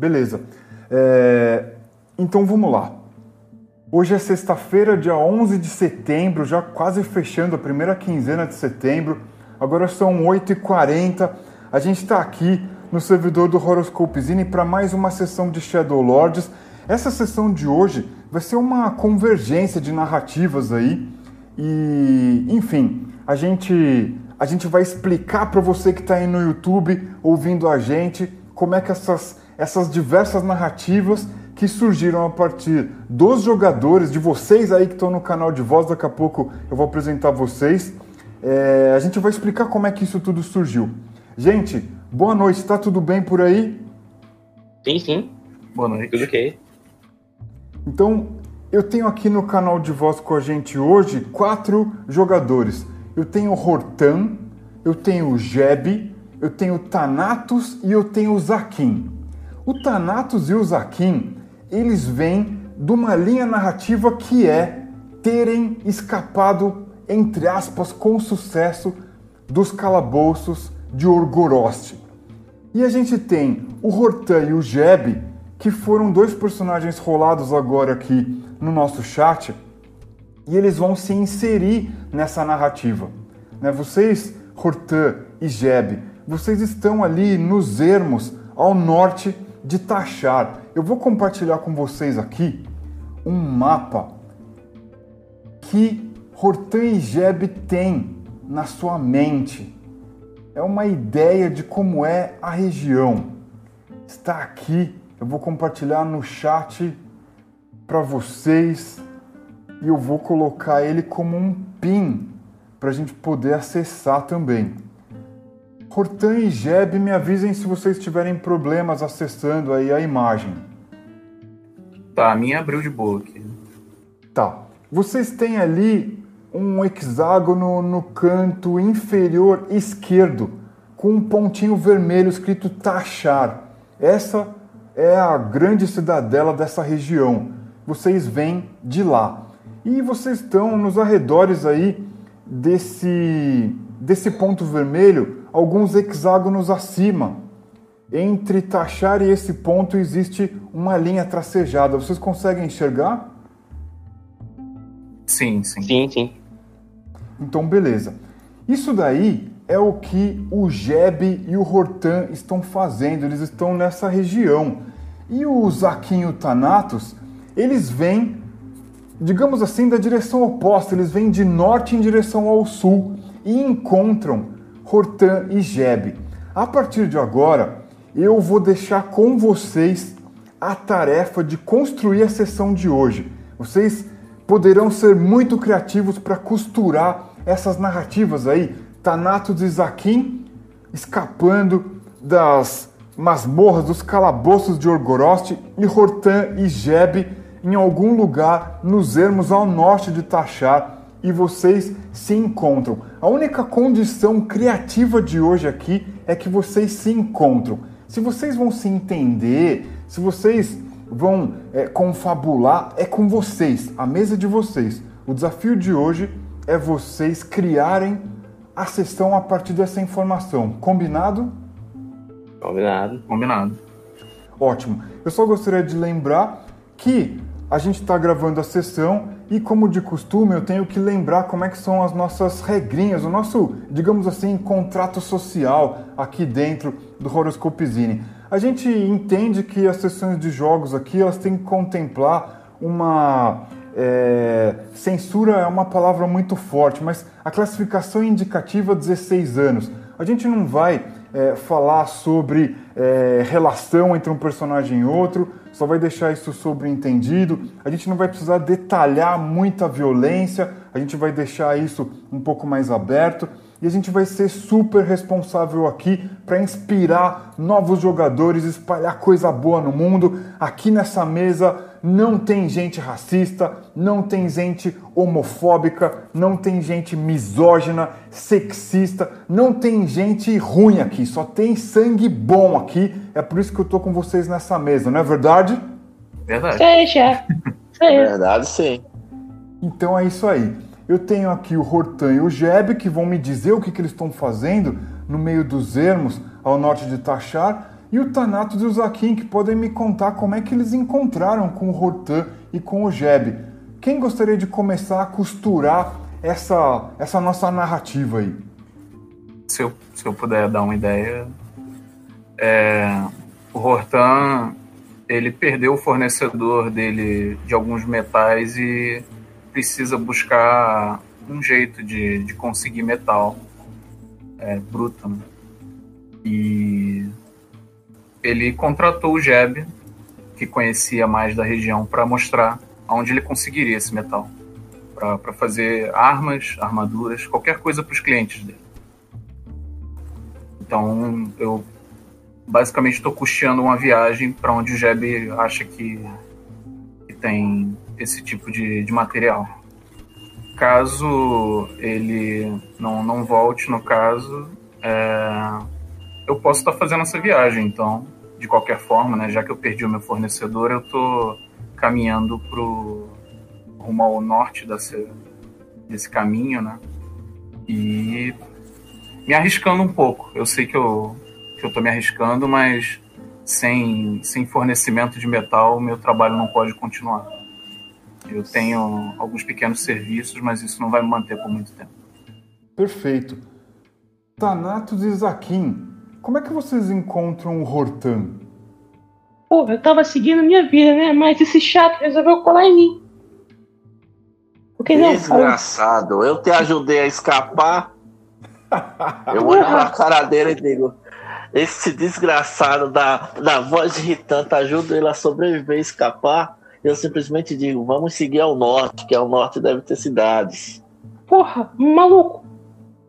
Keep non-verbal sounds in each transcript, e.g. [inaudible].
Beleza. É, então vamos lá. Hoje é sexta-feira, dia 11 de setembro, já quase fechando a primeira quinzena de setembro. Agora são 8h40. A gente está aqui no servidor do Horoscopezine para mais uma sessão de Shadow Lords. Essa sessão de hoje vai ser uma convergência de narrativas aí. E, enfim, a gente, a gente vai explicar para você que está aí no YouTube ouvindo a gente como é que essas, essas diversas narrativas que surgiram a partir dos jogadores, de vocês aí que estão no canal de voz, daqui a pouco eu vou apresentar vocês. É, a gente vai explicar como é que isso tudo surgiu. Gente, boa noite, tá tudo bem por aí? Sim, sim. Boa noite. Tudo ok. Então, eu tenho aqui no canal de voz com a gente hoje quatro jogadores. Eu tenho o Hortan, eu tenho o Jeb, eu tenho o Thanatos e eu tenho o Zakin. O Thanatos e o Zakin eles vêm de uma linha narrativa que é terem escapado, entre aspas, com sucesso dos calabouços de Orgorost. E a gente tem o Hortan e o Jeb, que foram dois personagens rolados agora aqui no nosso chat, e eles vão se inserir nessa narrativa. Né? Vocês, Hortan e Jeb, vocês estão ali nos ermos ao norte de Tachar. Eu vou compartilhar com vocês aqui um mapa que Hortan e Jeb têm na sua mente. É uma ideia de como é a região. Está aqui, eu vou compartilhar no chat para vocês e eu vou colocar ele como um pin para a gente poder acessar também. Hortan e Jeb, me avisem se vocês tiverem problemas acessando aí a imagem. Tá, a minha abriu de boa aqui. Tá. Vocês têm ali um hexágono no canto inferior esquerdo com um pontinho vermelho escrito Tachar. Essa é a grande cidadela dessa região. Vocês vêm de lá. E vocês estão nos arredores aí desse desse ponto vermelho alguns hexágonos acima. Entre Tachar e esse ponto existe uma linha tracejada. Vocês conseguem enxergar? Sim, sim. Sim, sim. Então, beleza. Isso daí é o que o Jeb e o Hortan estão fazendo. Eles estão nessa região. E o Zaquim e o Thanatos, eles vêm, digamos assim, da direção oposta. Eles vêm de norte em direção ao sul e encontram Hortan e Jeb. A partir de agora, eu vou deixar com vocês a tarefa de construir a sessão de hoje. Vocês poderão ser muito criativos para costurar essas narrativas aí. Thanatos e Zaquim escapando das masmorras, dos calabouços de Orgorost e Hortan e Jeb em algum lugar nos ermos ao norte de Tachar e vocês se encontram. A única condição criativa de hoje aqui é que vocês se encontram. Se vocês vão se entender, se vocês vão é, confabular, é com vocês, a mesa de vocês. O desafio de hoje é vocês criarem a sessão a partir dessa informação. Combinado? Combinado. Combinado. Ótimo. Eu só gostaria de lembrar que a gente está gravando a sessão e como de costume, eu tenho que lembrar como é que são as nossas regrinhas, o nosso, digamos assim, contrato social aqui dentro do Horoscopezine. A gente entende que as sessões de jogos aqui, elas têm que contemplar uma é, censura é uma palavra muito forte, mas a classificação indicativa 16 anos. A gente não vai é, falar sobre é, relação entre um personagem e outro, só vai deixar isso sobreentendido. A gente não vai precisar detalhar muita violência, a gente vai deixar isso um pouco mais aberto e a gente vai ser super responsável aqui para inspirar novos jogadores, espalhar coisa boa no mundo. Aqui nessa mesa não tem gente racista, não tem gente homofóbica, não tem gente misógina, sexista, não tem gente ruim aqui, só tem sangue bom aqui. É por isso que eu tô com vocês nessa mesa, não é verdade? Verdade. Chefe. [laughs] Sim. Verdade, sim. Então é isso aí. Eu tenho aqui o Hortan e o Jeb que vão me dizer o que, que eles estão fazendo no meio dos ermos ao norte de Tachar. E o Thanatos e o Zaquim, que podem me contar como é que eles encontraram com o Hortan e com o Jeb. Quem gostaria de começar a costurar essa, essa nossa narrativa aí? Se eu, se eu puder dar uma ideia, é, o Hortan ele perdeu o fornecedor dele de alguns metais e precisa buscar um jeito de, de conseguir metal é, bruto. Né? E ele contratou o Jeb, que conhecia mais da região, para mostrar aonde ele conseguiria esse metal. Para fazer armas, armaduras, qualquer coisa para os clientes dele. Então eu basicamente estou custeando uma viagem para onde o Jeb acha que, que tem esse tipo de, de material. Caso ele não, não volte, no caso, é, eu posso estar tá fazendo essa viagem. Então, de qualquer forma, né, já que eu perdi o meu fornecedor, eu estou caminhando pro rumo ao norte desse, desse caminho, né? E me arriscando um pouco. Eu sei que eu que eu estou me arriscando, mas sem, sem fornecimento de metal, meu trabalho não pode continuar. Eu tenho alguns pequenos serviços, mas isso não vai me manter por muito tempo. Perfeito. Thanatos e Zaquim, como é que vocês encontram o Hortan? Pô, eu tava seguindo minha vida, né? Mas esse chato resolveu colar em mim. Porque não, Desgraçado, eu te ajudei a escapar. [laughs] Eu olho pra cara dele e digo: esse desgraçado da, da voz irritante ajuda ele a sobreviver e escapar, eu simplesmente digo, vamos seguir ao norte, que ao norte deve ter cidades. Porra, maluco,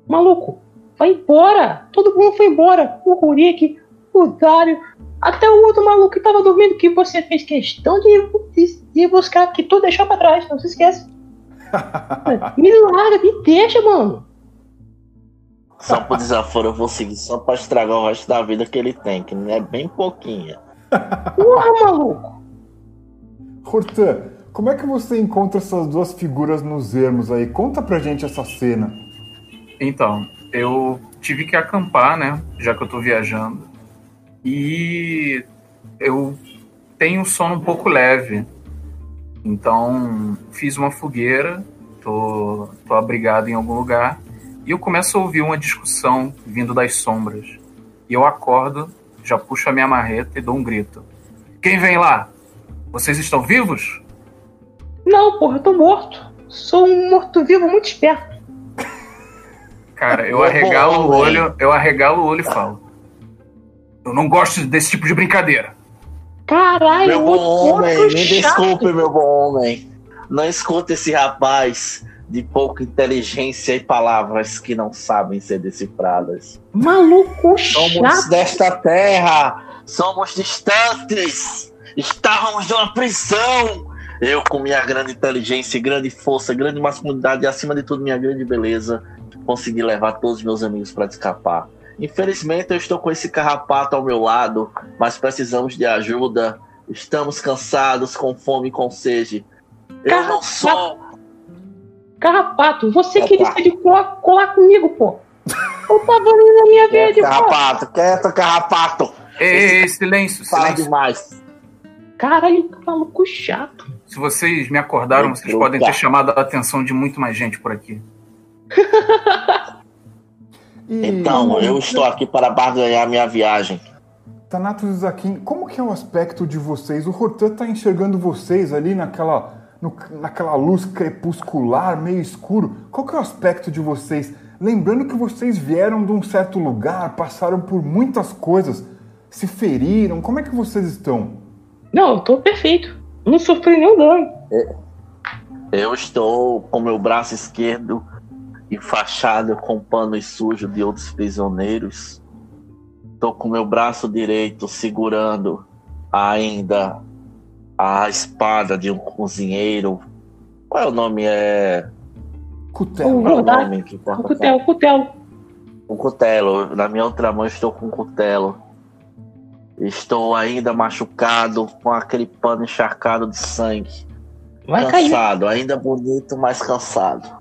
maluco, vai embora, todo mundo foi embora, o Rurik, o Dário, até o outro maluco que tava dormindo, que você fez questão de, de, de buscar, que tu deixou pra trás, não se esquece. [laughs] me larga, me deixa, mano. Só por desaforo eu vou seguir, só pra estragar o resto da vida que ele tem, que é bem pouquinha. Porra, maluco! Hortan, como é que você encontra essas duas figuras nos ermos aí? Conta pra gente essa cena. Então, eu tive que acampar, né? Já que eu tô viajando. E eu tenho um sono um pouco leve. Então, fiz uma fogueira, tô, tô abrigado em algum lugar e eu começo a ouvir uma discussão vindo das sombras. E eu acordo, já puxo a minha marreta e dou um grito. Quem vem lá? Vocês estão vivos? Não, porra, eu tô morto. Sou um morto-vivo muito esperto. Cara, eu arregalo o olho, eu arregalo o olho e falo. Eu não gosto desse tipo de brincadeira. Caralho, meu bom homem, me desculpe, meu bom homem. Não escuta esse rapaz de pouca inteligência e palavras que não sabem ser decifradas. Maluco Somos chato. desta terra, somos distantes, estávamos numa prisão. Eu, com minha grande inteligência, grande força, grande masculinidade e, acima de tudo, minha grande beleza, consegui levar todos os meus amigos para escapar. Infelizmente, eu estou com esse carrapato ao meu lado, mas precisamos de ajuda. Estamos cansados, com fome e com sede. Eu não sou Carrapato, você Opa. queria ser de colar, colar comigo, pô. Eu tava ali na minha Carrapato, pô. quieto, carrapato. Ei, silêncio, Fala silêncio. demais. Caralho, que maluco chato. Se vocês me acordaram, vocês podem ter chamado a atenção de muito mais gente por aqui. Então, eu estou aqui para barganhar minha viagem. Thanatos e Zaquim, como que é o aspecto de vocês? O Rotan tá enxergando vocês ali naquela no, naquela luz crepuscular, meio escuro. Qual que é o aspecto de vocês? Lembrando que vocês vieram de um certo lugar, passaram por muitas coisas, se feriram. Como é que vocês estão? Não, eu tô perfeito. Não sofri nenhum dano. É, eu estou com meu braço esquerdo enfaixado com pano sujo de outros prisioneiros. Estou com meu braço direito segurando ainda a espada de um cozinheiro. Qual é o nome? É. Cutelo. Qual é o nome que importa? Cutelo, cutelo. Um cutelo. Na minha outra mão estou com um cutelo. Estou ainda machucado com aquele pano encharcado de sangue. Vai cansado, cair. ainda bonito, mas cansado.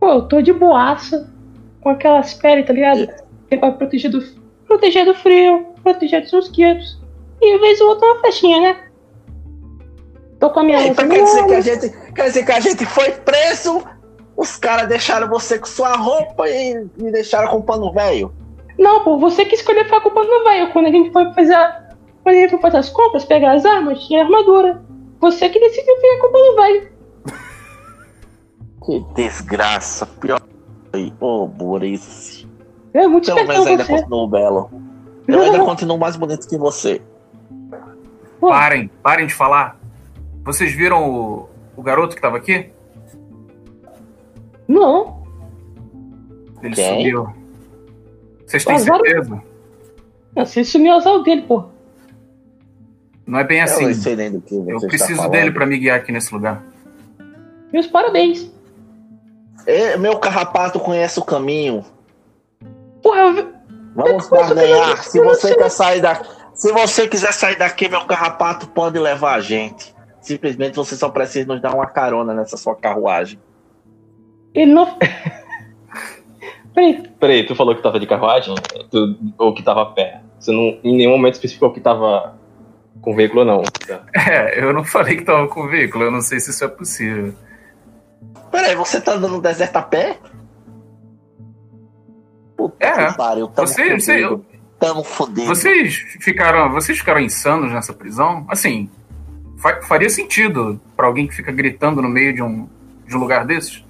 Pô, eu tô de boaça com aquelas peles, tá ligado? Que vai proteger do, proteger do frio, proteger dos mosquitos. E vez ou outra uma festinha, né? Tô com a minha Então quer dizer que a gente, quer dizer que a gente foi preso, os caras deixaram você com sua roupa e me deixaram com pano velho. Não, pô, você que escolheu ficar com o pano velho. Quando a gente foi fazer. a- Quando a gente foi fazer as compras, pegar as armas, tinha armadura. Você que decidiu ficar com o pano velho. Que desgraça, pior. Ô, Boris. É muito Pelo menos ainda você. continuo belo. Eu ainda continuo mais bonito que você. Pô, Parem, parem de falar. Vocês viram o, o garoto que tava aqui? não. Ele Quem? subiu. Vocês têm Agora- certeza? Você sumiu as aulas dele, pô. Não é bem eu assim. não sei nem do que você Eu está preciso dele pra me guiar aqui nesse lugar. Meus parabéns. É, meu carrapato conhece o caminho. Porra, eu... Vamos eu barganhar. não- Se você quer sair daqui, se você quiser sair daqui, meu carrapato pode levar a gente. Simplesmente você só precisa nos dar uma carona nessa sua carruagem. ele não. [laughs] Peraí, Peraí, tu falou que tava de carruagem? Tu- ou que tava a pé? Você não, em nenhum momento especificou que tava com veículo ou não. É, eu não falei que tava com veículo, eu não sei se isso é possível. Peraí, você tá andando no deserto a pé? Puta É. que pariu, tamo Você- você- fudido. Tamo fudido. Vocês ficaram, vocês ficaram insanos nessa prisão? Assim, fa- faria sentido pra alguém que fica gritando no meio de um, de um lugar desses?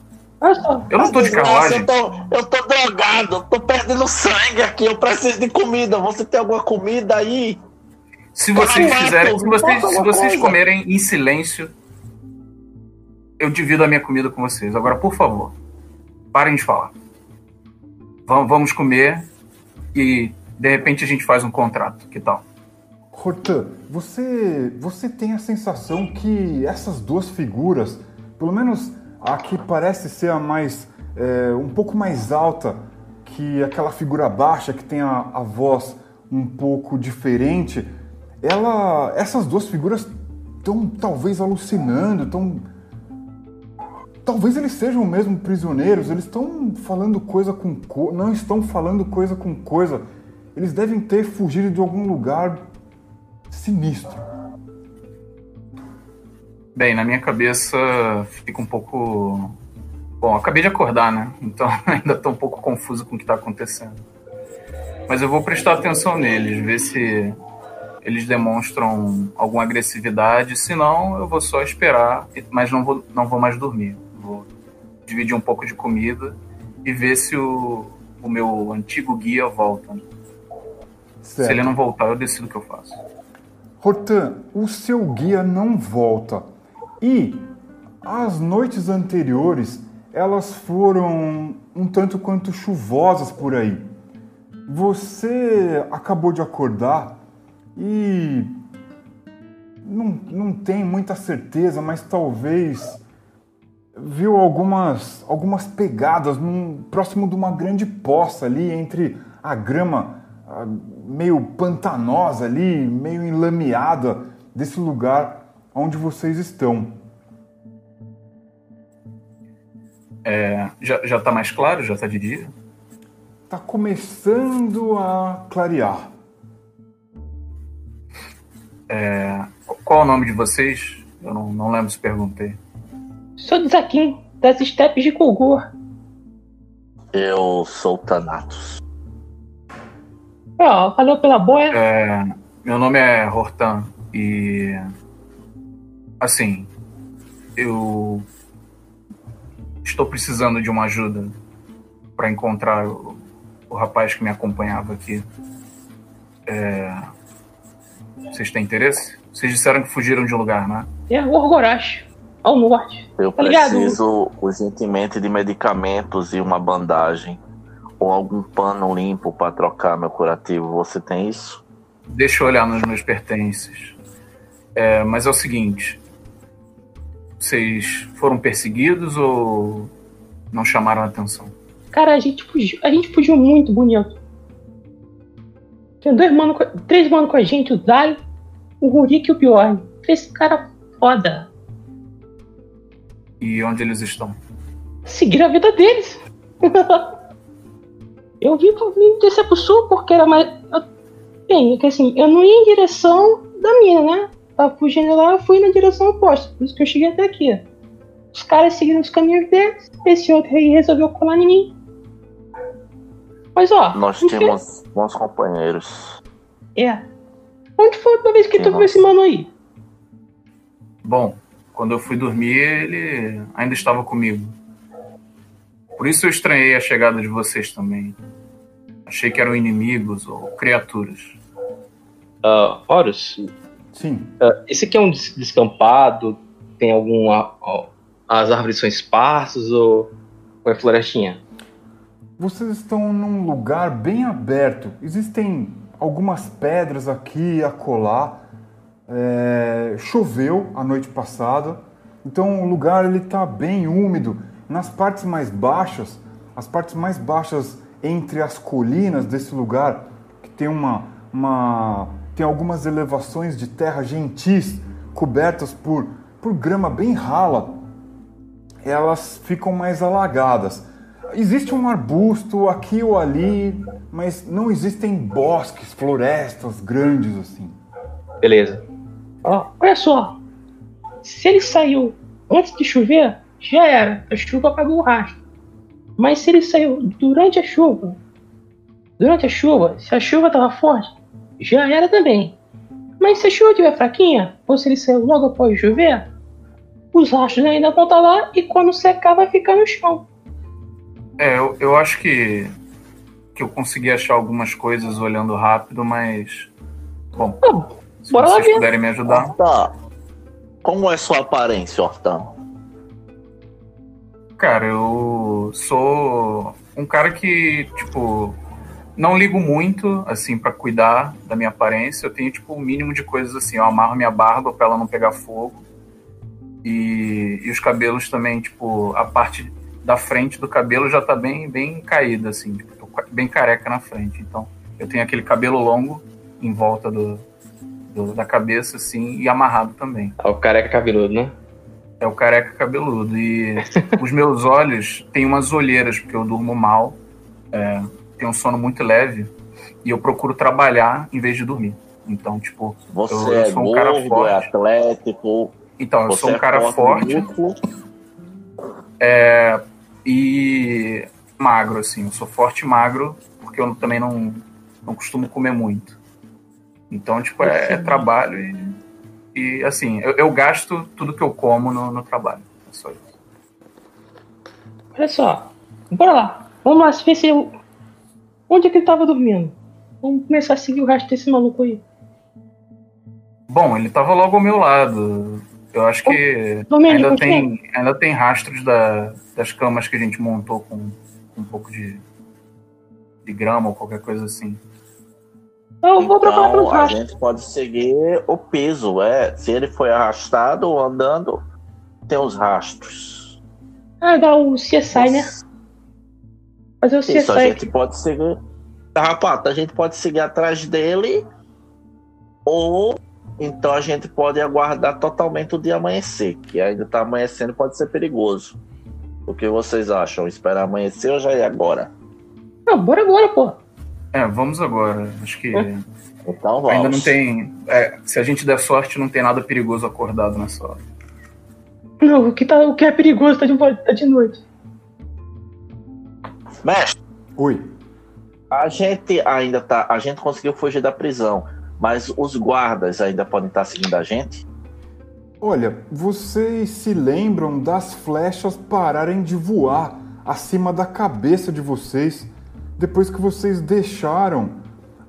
Eu não tô de carruagem. Eu tô, eu tô drogado, eu tô perdendo sangue aqui, eu preciso de comida. Você tem alguma comida aí? Se vocês Caraca, fizerem, se vocês, se vocês comerem em silêncio, eu divido a minha comida com vocês. Agora, por favor, parem de falar. Vamos, comer e de repente a gente faz um contrato. Que tal? Hortan, você, você tem a sensação que essas duas figuras, pelo menos a que parece ser a mais, é, um pouco mais alta que aquela figura baixa que tem a, a voz um pouco diferente, ela, essas duas figuras estão talvez alucinando, estão Talvez eles sejam mesmo prisioneiros, eles estão falando coisa com coisa, não estão falando coisa com coisa. Eles devem ter fugido de algum lugar sinistro. Bem, na minha cabeça fica um pouco. Bom, acabei de acordar, né? Então [laughs] ainda tô um pouco confuso com o que tá acontecendo. Mas eu vou prestar atenção neles, ver se eles demonstram alguma agressividade. Se não, eu vou só esperar, mas não vou, não vou mais dormir. Dividir um pouco de comida e ver se o, o meu antigo guia volta. Se ele não voltar, eu decido o que eu faço. Hortan, o seu guia não volta. E as noites anteriores, elas foram um tanto quanto chuvosas por aí. Você acabou de acordar e não, não tem muita certeza, mas talvez viu algumas, algumas pegadas num, próximo de uma grande poça ali entre a grama ah, meio pantanosa ali, meio enlameada desse lugar onde vocês estão. É, já, já tá mais claro? Já tá de dia? Tá começando a clarear. Qual é o nome de vocês? Eu não, não lembro se perguntei. Sou de Zaquim, das estepes de Kulgur. Eu sou o Thanatos. Ó, valeu pela boia. É, meu nome é Hortan e. Assim, eu estou precisando de uma ajuda para encontrar o, o rapaz que me acompanhava aqui. É, vocês têm interesse? Vocês disseram que fugiram de um lugar, né? É Orgorash, ao norte. Eu Tá ligado? preciso urgentemente de medicamentos e uma bandagem. Ou algum pano limpo para trocar meu curativo. Você tem isso? Deixa eu olhar nos meus pertences. É, mas é o seguinte: vocês foram perseguidos ou não chamaram a atenção? Cara, a gente fugiu, a gente fugiu muito bonito. Tinha dois mano, três mano com a gente, o Zai, o Rurik e o Bjorn. Três cara foda. E onde eles estão? Seguiram a vida deles. [laughs] Eu vim pra vim descer pro sul porque era mais. Bem, é que assim, eu não ia em direção da mina, né? Tava fugindo lá, eu fui na direção oposta. Por isso que eu cheguei até aqui. Os caras seguiram os caminhos deles, esse outro aí resolveu colar em mim. Mas ó. Nós temos bons companheiros. É. Onde foi a última vez que tu Tem viu esse mano aí? Bom, quando eu fui dormir, ele ainda estava comigo. Por isso eu estranhei a chegada de vocês também. Achei que eram inimigos ou criaturas. Ah, Horus, Sim. ah, esse aqui é um des- descampado? Tem algum. ó, as árvores são esparsas ou, ou é florestinha? Vocês estão num lugar bem aberto. Existem algumas pedras aqui e acolá. É, choveu a noite passada, então o lugar ele está bem úmido. Nas partes mais baixas, as partes mais baixas entre as colinas desse lugar, que tem uma, uma tem algumas elevações de terra gentis cobertas por, por grama bem rala, elas ficam mais alagadas. Existe um arbusto aqui ou ali, mas não existem bosques, florestas grandes assim. Beleza. Ó, olha só. Se ele saiu antes de chover, já era. A chuva apagou o rastro. Mas se ele saiu durante a chuva, durante a chuva, se a chuva estava forte, já era também. Mas se a chuva estiver fraquinha, ou se ele saiu logo após chover, os rastros ainda vão estar lá e quando secar vai ficar no chão. É, eu, eu acho que, que eu consegui achar algumas coisas olhando rápido, mas. Bom, Ah, se bora lá vocês ver. puderem me ajudar. Tá. Como é sua aparência, Hortão? Cara, eu sou um cara que, tipo, não ligo muito, assim, pra cuidar da minha aparência. Eu tenho, tipo, o mínimo de coisas assim. Eu amarro minha barba pra ela não pegar fogo. E, e os cabelos também, tipo, a parte da frente do cabelo já tá bem, bem caída, assim. Tipo, tô bem careca na frente. Então, eu tenho aquele cabelo longo em volta do- da cabeça, assim, e amarrado também. Ah, o careca cabeludo, né? É o careca cabeludo. E [laughs] os meus olhos têm umas olheiras, porque eu durmo mal, é, tenho um sono muito leve, e eu procuro trabalhar em vez de dormir. Então, tipo, Você Eu- eu é sou um cara gordo, forte. é atlético. então eu você sou um é cara forte músculo. e magro, assim. Eu sou forte e magro, porque eu também não, não costumo comer muito. Então, tipo, é, é trabalho e, e assim, eu, eu gasto tudo que eu como no, no trabalho. É só isso. Olha só. Bora lá. Vamos lá ver se eu... Onde é que ele tava dormindo? Vamos começar a seguir o rastro desse maluco aí. Bom, ele tava logo ao meu lado. Eu acho que Domênico, ainda tem, ainda tem rastros da- das camas que a gente montou com, com um pouco de, de grama ou qualquer coisa assim. Eu vou procurar pelos Então, a rastros. gente pode seguir o peso, é. Se ele foi arrastado ou andando, tem os rastros. Ah, dá o CSI, né? Fazer o CSI. Isso, a gente pode seguir. Rapaz, a gente pode seguir atrás dele, ou então a gente pode aguardar totalmente o dia amanhecer, que ainda tá amanhecendo pode ser perigoso. O que vocês acham? Esperar amanhecer ou já ir agora? Não, bora agora, pô. É, vamos agora. Acho que É. [laughs] Então vamos. ainda não tem. é, se a gente der sorte, não tem nada perigoso acordado nessa hora. Não, o que, tá, o que é perigoso tá de, tá de noite. Mestre, Oi. a gente ainda tá. A gente conseguiu fugir da prisão, mas os guardas ainda podem estar seguindo a gente? Olha, vocês se lembram das flechas pararem de voar acima da cabeça de vocês depois que vocês deixaram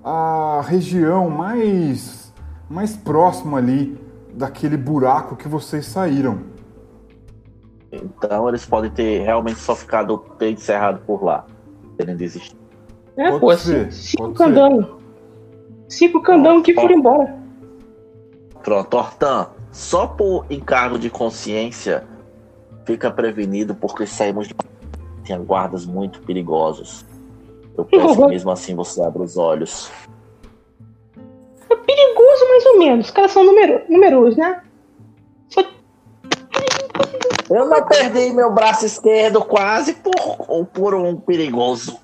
a região mais mais próxima ali daquele buraco que vocês saíram. Então eles podem ter realmente só ficado bem encerrado por lá. Terem desistido. É, Pode pô, ser, cinco, candangos. Cinco candangos que foram embora. Pronto, Hortan, só por encargo de consciência, fica prevenido porque saímos de. Tem guardas muito perigosos. Eu peço que Uhum. mesmo assim você abra os olhos. É perigoso, mais ou menos. Os caras são numero, numerosos, né? Só Eu não perdi meu braço esquerdo quase por, por um perigoso.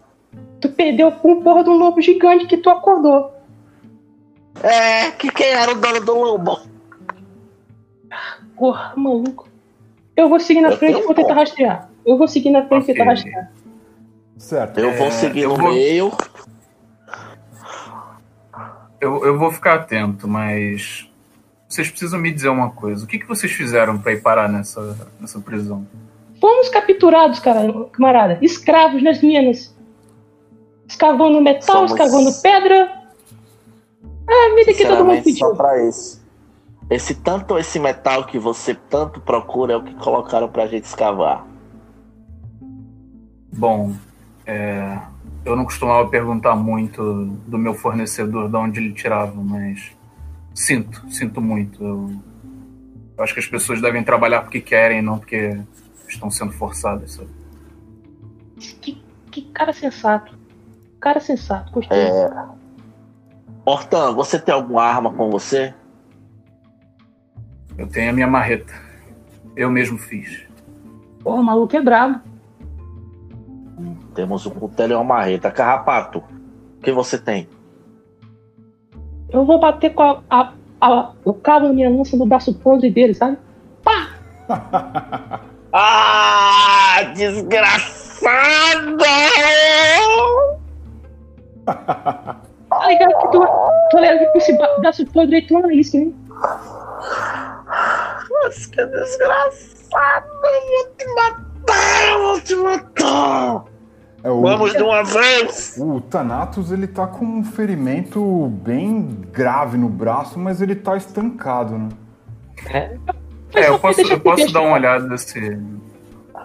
tu perdeu com porra de um lobo gigante que tu acordou. É, que quem era o dono do lobo? Porra, maluco. Eu vou seguir na Eu frente e vou tentar rastrear. Eu vou seguir na frente e tentar rastrear. Certo. Eu vou É, seguir eu no vou- meio. Eu, eu vou ficar atento, mas vocês precisam me dizer uma coisa. O que, que vocês fizeram para ir parar nessa, nessa prisão? Fomos capturados, cara, camarada. Escravos nas minas. Escavando metal, Somos- escavando pedra. É a vida que todo mundo Sinceramente, só pediu. pra isso. Esse tanto esse metal que você tanto procura é o que colocaram pra gente escavar. Bom, é, eu não costumava perguntar muito do meu fornecedor de onde ele tirava, mas sinto, sinto muito. Eu, eu acho que as pessoas devem trabalhar porque querem, não porque estão sendo forçadas. sabe? Que, que cara sensato. Cara sensato, gostei. É. Hortan, você tem alguma arma com você? Eu tenho a minha marreta. Eu mesmo fiz. Porra, o maluco é brabo. Temos um cutelo e uma marreta. Carrapato, o que você tem? Eu vou bater com a, a- a- o cabo da minha lança no braço podre dele, sabe? [laughs] Ah, desgraçado! Tá ligado que tu, tu leva com esse braço podre aí, tu não é isso, hein? Mas que desgraçado! Eu vou te matar! Eu vou te matar! É, o, Vamos de [laughs] uma vez! o Thanatos ele tá com um ferimento bem grave no braço, mas ele tá estancado, né? É, eu posso, eu posso dar uma olhada se.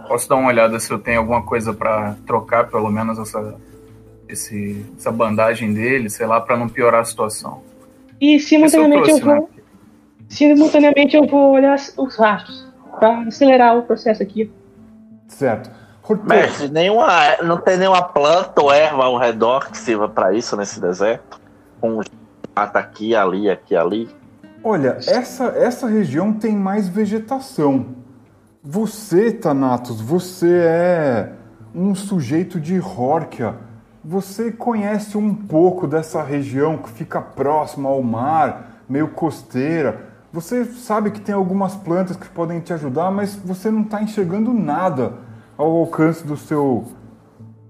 Posso dar uma olhada se eu tenho alguma coisa pra trocar, pelo menos, essa, esse, essa bandagem dele, sei lá, pra não piorar a situação. E eu simultaneamente eu, trouxe, né? vou. Simultaneamente eu vou olhar os rastros. Pra acelerar o processo aqui. Certo. Mestre, nenhuma, não tem nenhuma planta ou erva ao redor que sirva pra isso nesse deserto? Um mata aqui, ali, aqui, ali. olha, essa, essa região tem mais vegetação. Você, Thanatos, você é um sujeito de Hórquia. Você conhece um pouco dessa região que fica próxima ao mar, meio costeira. Você sabe que tem algumas plantas que podem te ajudar, mas você não está enxergando nada ao alcance do seu,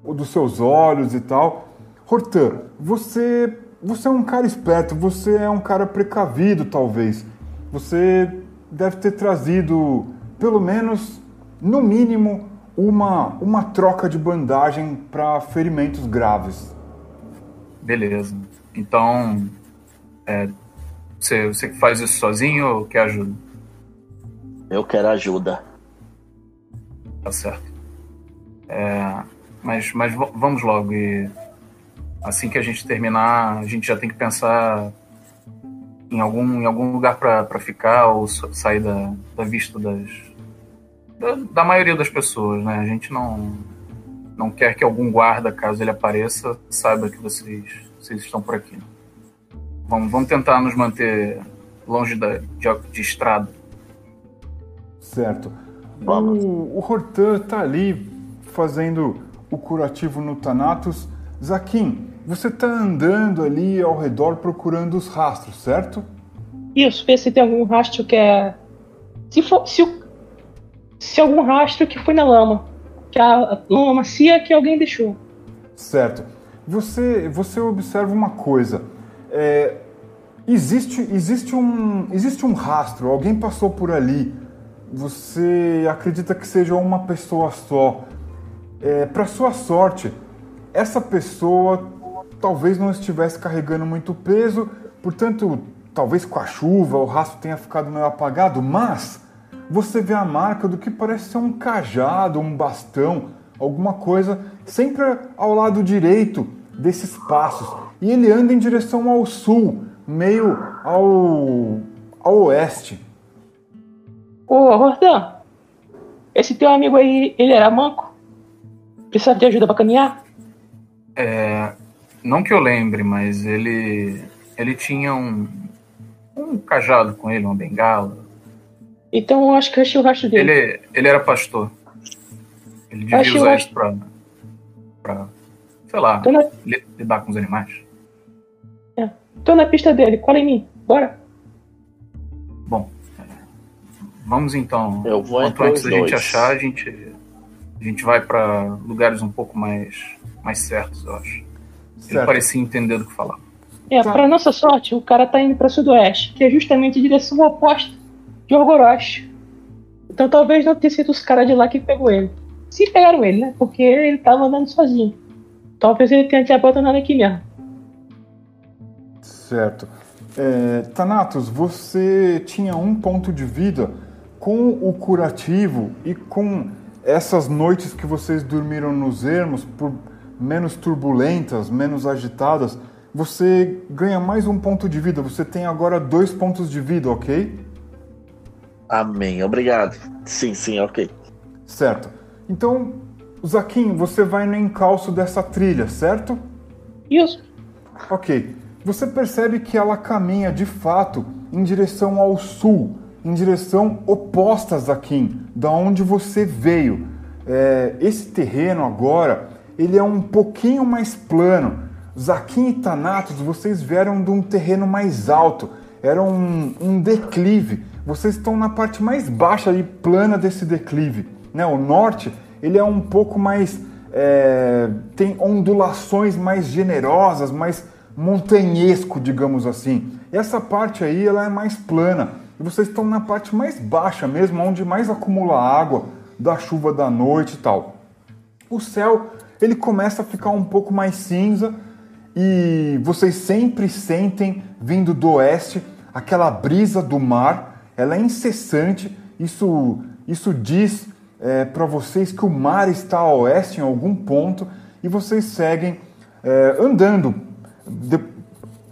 dos seus olhos e tal. Hortan, você, você é um cara esperto, você é um cara precavido, talvez. Você deve ter trazido, pelo menos, no mínimo, uma, uma troca de bandagem para ferimentos graves. Beleza. Então. é, você, você que faz isso sozinho ou quer ajuda? Eu quero ajuda. Tá certo. É, mas mas vamos logo. E assim que a gente terminar, a gente já tem que pensar em algum, em algum lugar para ficar ou sa- sair da, da vista das, da, da maioria das pessoas, né? A gente não, não quer que algum guarda, caso ele apareça, saiba que vocês, vocês estão por aqui. Vamos, vamos tentar nos manter longe da, de, de estrada. Certo. O, o Hortan tá ali fazendo o curativo no Thanatos. Zaquim, você tá andando ali ao redor procurando os rastros, certo? Isso, ver se tem algum rastro que é. Se for. Se, se algum rastro que foi na lama. Que a lama macia que alguém deixou. Certo. Você, você observa uma coisa. É, existe, existe, um, existe um rastro, alguém passou por ali. Você acredita que seja uma pessoa só. É, Para sua sorte, essa pessoa talvez não estivesse carregando muito peso, portanto, talvez com a chuva o rastro tenha ficado meio apagado, mas você vê a marca do que parece ser um cajado, um bastão, alguma coisa, sempre ao lado direito desses passos. E ele anda em direção ao sul, meio ao, ao oeste. Ô, Hortan, esse teu amigo aí, ele era manco? Precisa de ajuda pra caminhar? É, não que eu lembre, mas ele ele tinha um um cajado com ele, uma bengala. Então eu acho que eu achei o rastro dele. Ele ele era pastor. Ele devia usar isso pra, pra sei lá, li- lidar com os animais. É. Tô na pista dele, cola em mim. Bora. Bom, vamos então. Eu vou Quanto antes a gente dois. achar, a gente, a gente vai pra lugares um pouco mais, mais certos, eu acho. Ele Certo. parecia entender do que falar. É, Tá. pra nossa sorte, o cara tá indo pra sudoeste, que é justamente a direção oposta de Orgorosh. Então talvez não tenha sido os caras de lá que pegou ele. Se pegaram ele, né? Porque ele tava andando sozinho. Talvez ele tenha te abandonado aqui mesmo. Certo. É, Thanatos, você tinha um ponto de vida com o curativo e com essas noites que vocês dormiram nos ermos, por menos turbulentas, menos agitadas, você ganha mais um ponto de vida. Você tem agora dois pontos de vida, ok? Amém, obrigado. Sim, sim, ok. Certo. Então, Zaquim, você vai no encalço dessa trilha, certo? Isso. Ok. Você percebe que ela caminha de fato em direção ao sul, em direção oposta a Zaquim, da onde você veio. É, esse terreno agora, ele é um pouquinho mais plano. Zaquim e Thanatos, vocês vieram de um terreno mais alto. Era um, um declive. Vocês estão na parte mais baixa e plana desse declive. Né? O norte, ele é um pouco mais é, tem ondulações mais generosas, mais montanhesco, digamos assim. Essa parte aí ela é mais plana. E vocês estão na parte mais baixa mesmo, onde mais acumula água da chuva da noite e tal. O céu ele começa a ficar um pouco mais cinza e vocês sempre sentem vindo do oeste aquela brisa do mar. Ela é incessante. Isso isso diz para vocês que o mar está a oeste em algum ponto e vocês seguem é, andando, de-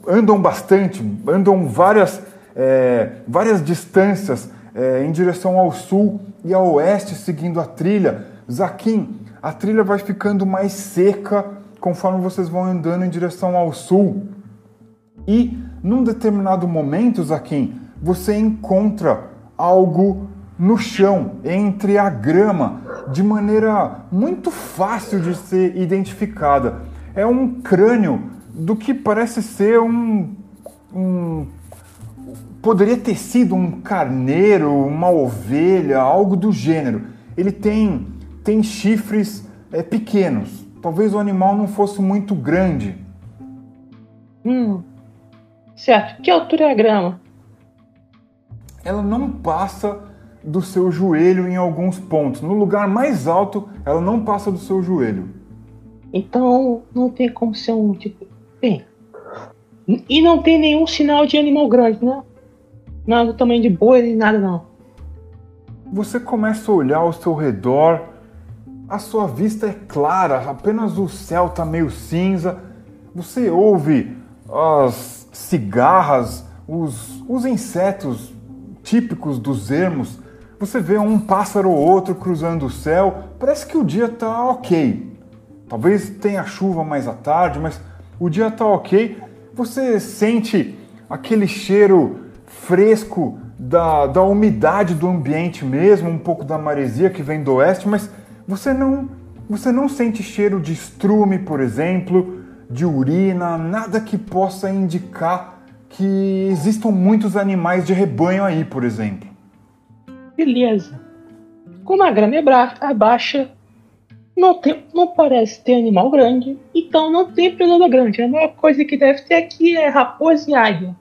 andam bastante, andam várias, é, várias distâncias é, em direção ao sul e ao oeste, seguindo a trilha. Zaquim, a trilha vai ficando mais seca conforme vocês vão andando em direção ao sul. E num determinado momento, Zaquim, você encontra algo no chão, entre a grama, de maneira muito fácil de ser identificada. É um crânio do que parece ser um. um poderia ter sido um carneiro, uma ovelha, algo do gênero. Ele tem, tem chifres é, pequenos. Talvez o animal não fosse muito grande. Hum. Certo. Que altura é a grama? ela não passa do seu joelho em alguns pontos. No lugar mais alto, ela não passa do seu joelho. Então não tem como ser um tipo. Tem. E não tem nenhum sinal de animal grande, né? Nada do tamanho de boi nem nada não. Você começa a olhar ao seu redor, a sua vista é clara, apenas o céu está meio cinza. Você ouve as cigarras, os, os insetos típicos dos ermos. Você vê um pássaro ou outro cruzando o céu. Parece que o dia está ok. Talvez tenha chuva mais à tarde, mas o dia está ok. Você sente aquele cheiro fresco da, da umidade do ambiente mesmo, um pouco da maresia que vem do oeste, mas você não, você não sente cheiro de estrume, por exemplo, de urina, nada que possa indicar que existam muitos animais de rebanho aí, por exemplo. Beleza. Como a grama é é baixa, não, tem, não parece ter animal grande, então não tem predador grande. A maior coisa que deve ter aqui é raposa e águia.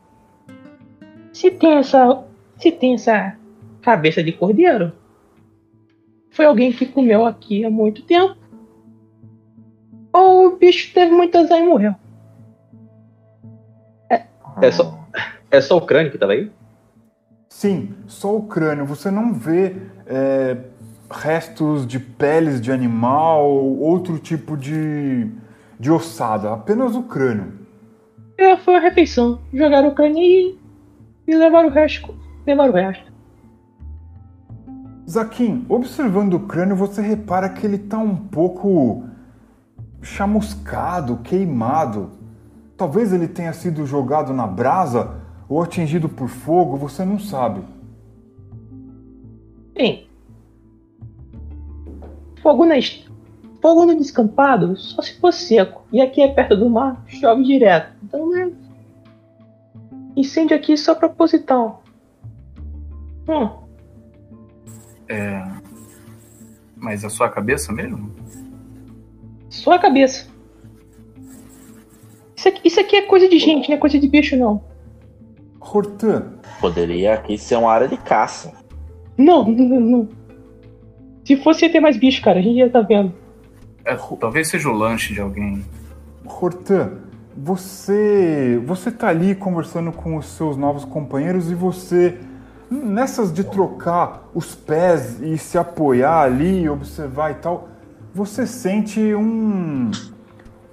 Se tem essa. Se tem essa cabeça de cordeiro, foi alguém que comeu aqui há muito tempo. Ou o bicho teve muito azar e morreu. É só, é só o crânio que tava aí? Sim, só o crânio. Você não vê é, restos de peles de animal ou outro tipo de, de ossada, apenas o crânio. É, foi uma refeição. Jogaram o crânio e, e levaram o resto. Levaram o resto. Zaquim, observando o crânio, você repara que ele está um pouco chamuscado, queimado. Talvez ele tenha sido jogado na brasa ou atingido por fogo, você não sabe. Bem. Fogo, na, est- fogo no descampado só se for seco. E aqui é perto do mar, chove direto. Então, né? Incêndio aqui só proposital. Hum, É. Mas a sua cabeça mesmo? só a cabeça. Isso aqui, isso aqui é coisa de gente, não é coisa de bicho, não. Hortan, Poderia aqui ser uma área de caça. Não, não, não, não. Se fosse ia ter mais bicho, cara, a gente já tá vendo. É, talvez seja o lanche de alguém. Hortan, você, você tá ali conversando com os seus novos companheiros e você, nessas de trocar os pés e se apoiar ali, observar e tal, você sente um,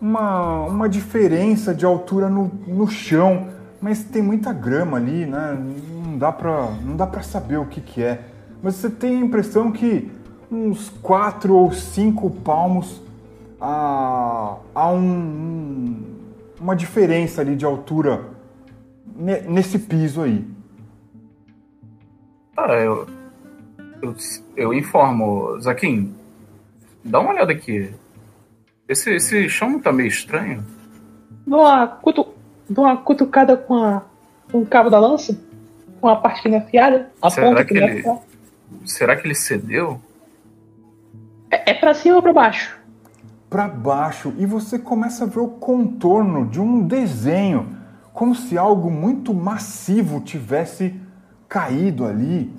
uma, uma diferença de altura no, no chão, mas tem muita grama ali, né? Não dá pra, não dá pra saber o que, que é. Mas você tem a impressão que uns quatro ou cinco palmos há um- um- uma diferença ali de altura ne- nesse piso aí. Ah, eu, eu. Eu informo. Zaquim, dá uma olhada aqui. Esse, esse chão não tá meio estranho? Dou uma, cutu, dou uma cutucada com, a, com o cabo da lança, com a parte que não é afiada, a Será ponta que que é ele-. Será que ele cedeu? É, é pra cima ou pra baixo? Para baixo e você começa a ver o contorno de um desenho, como se algo muito massivo tivesse caído ali.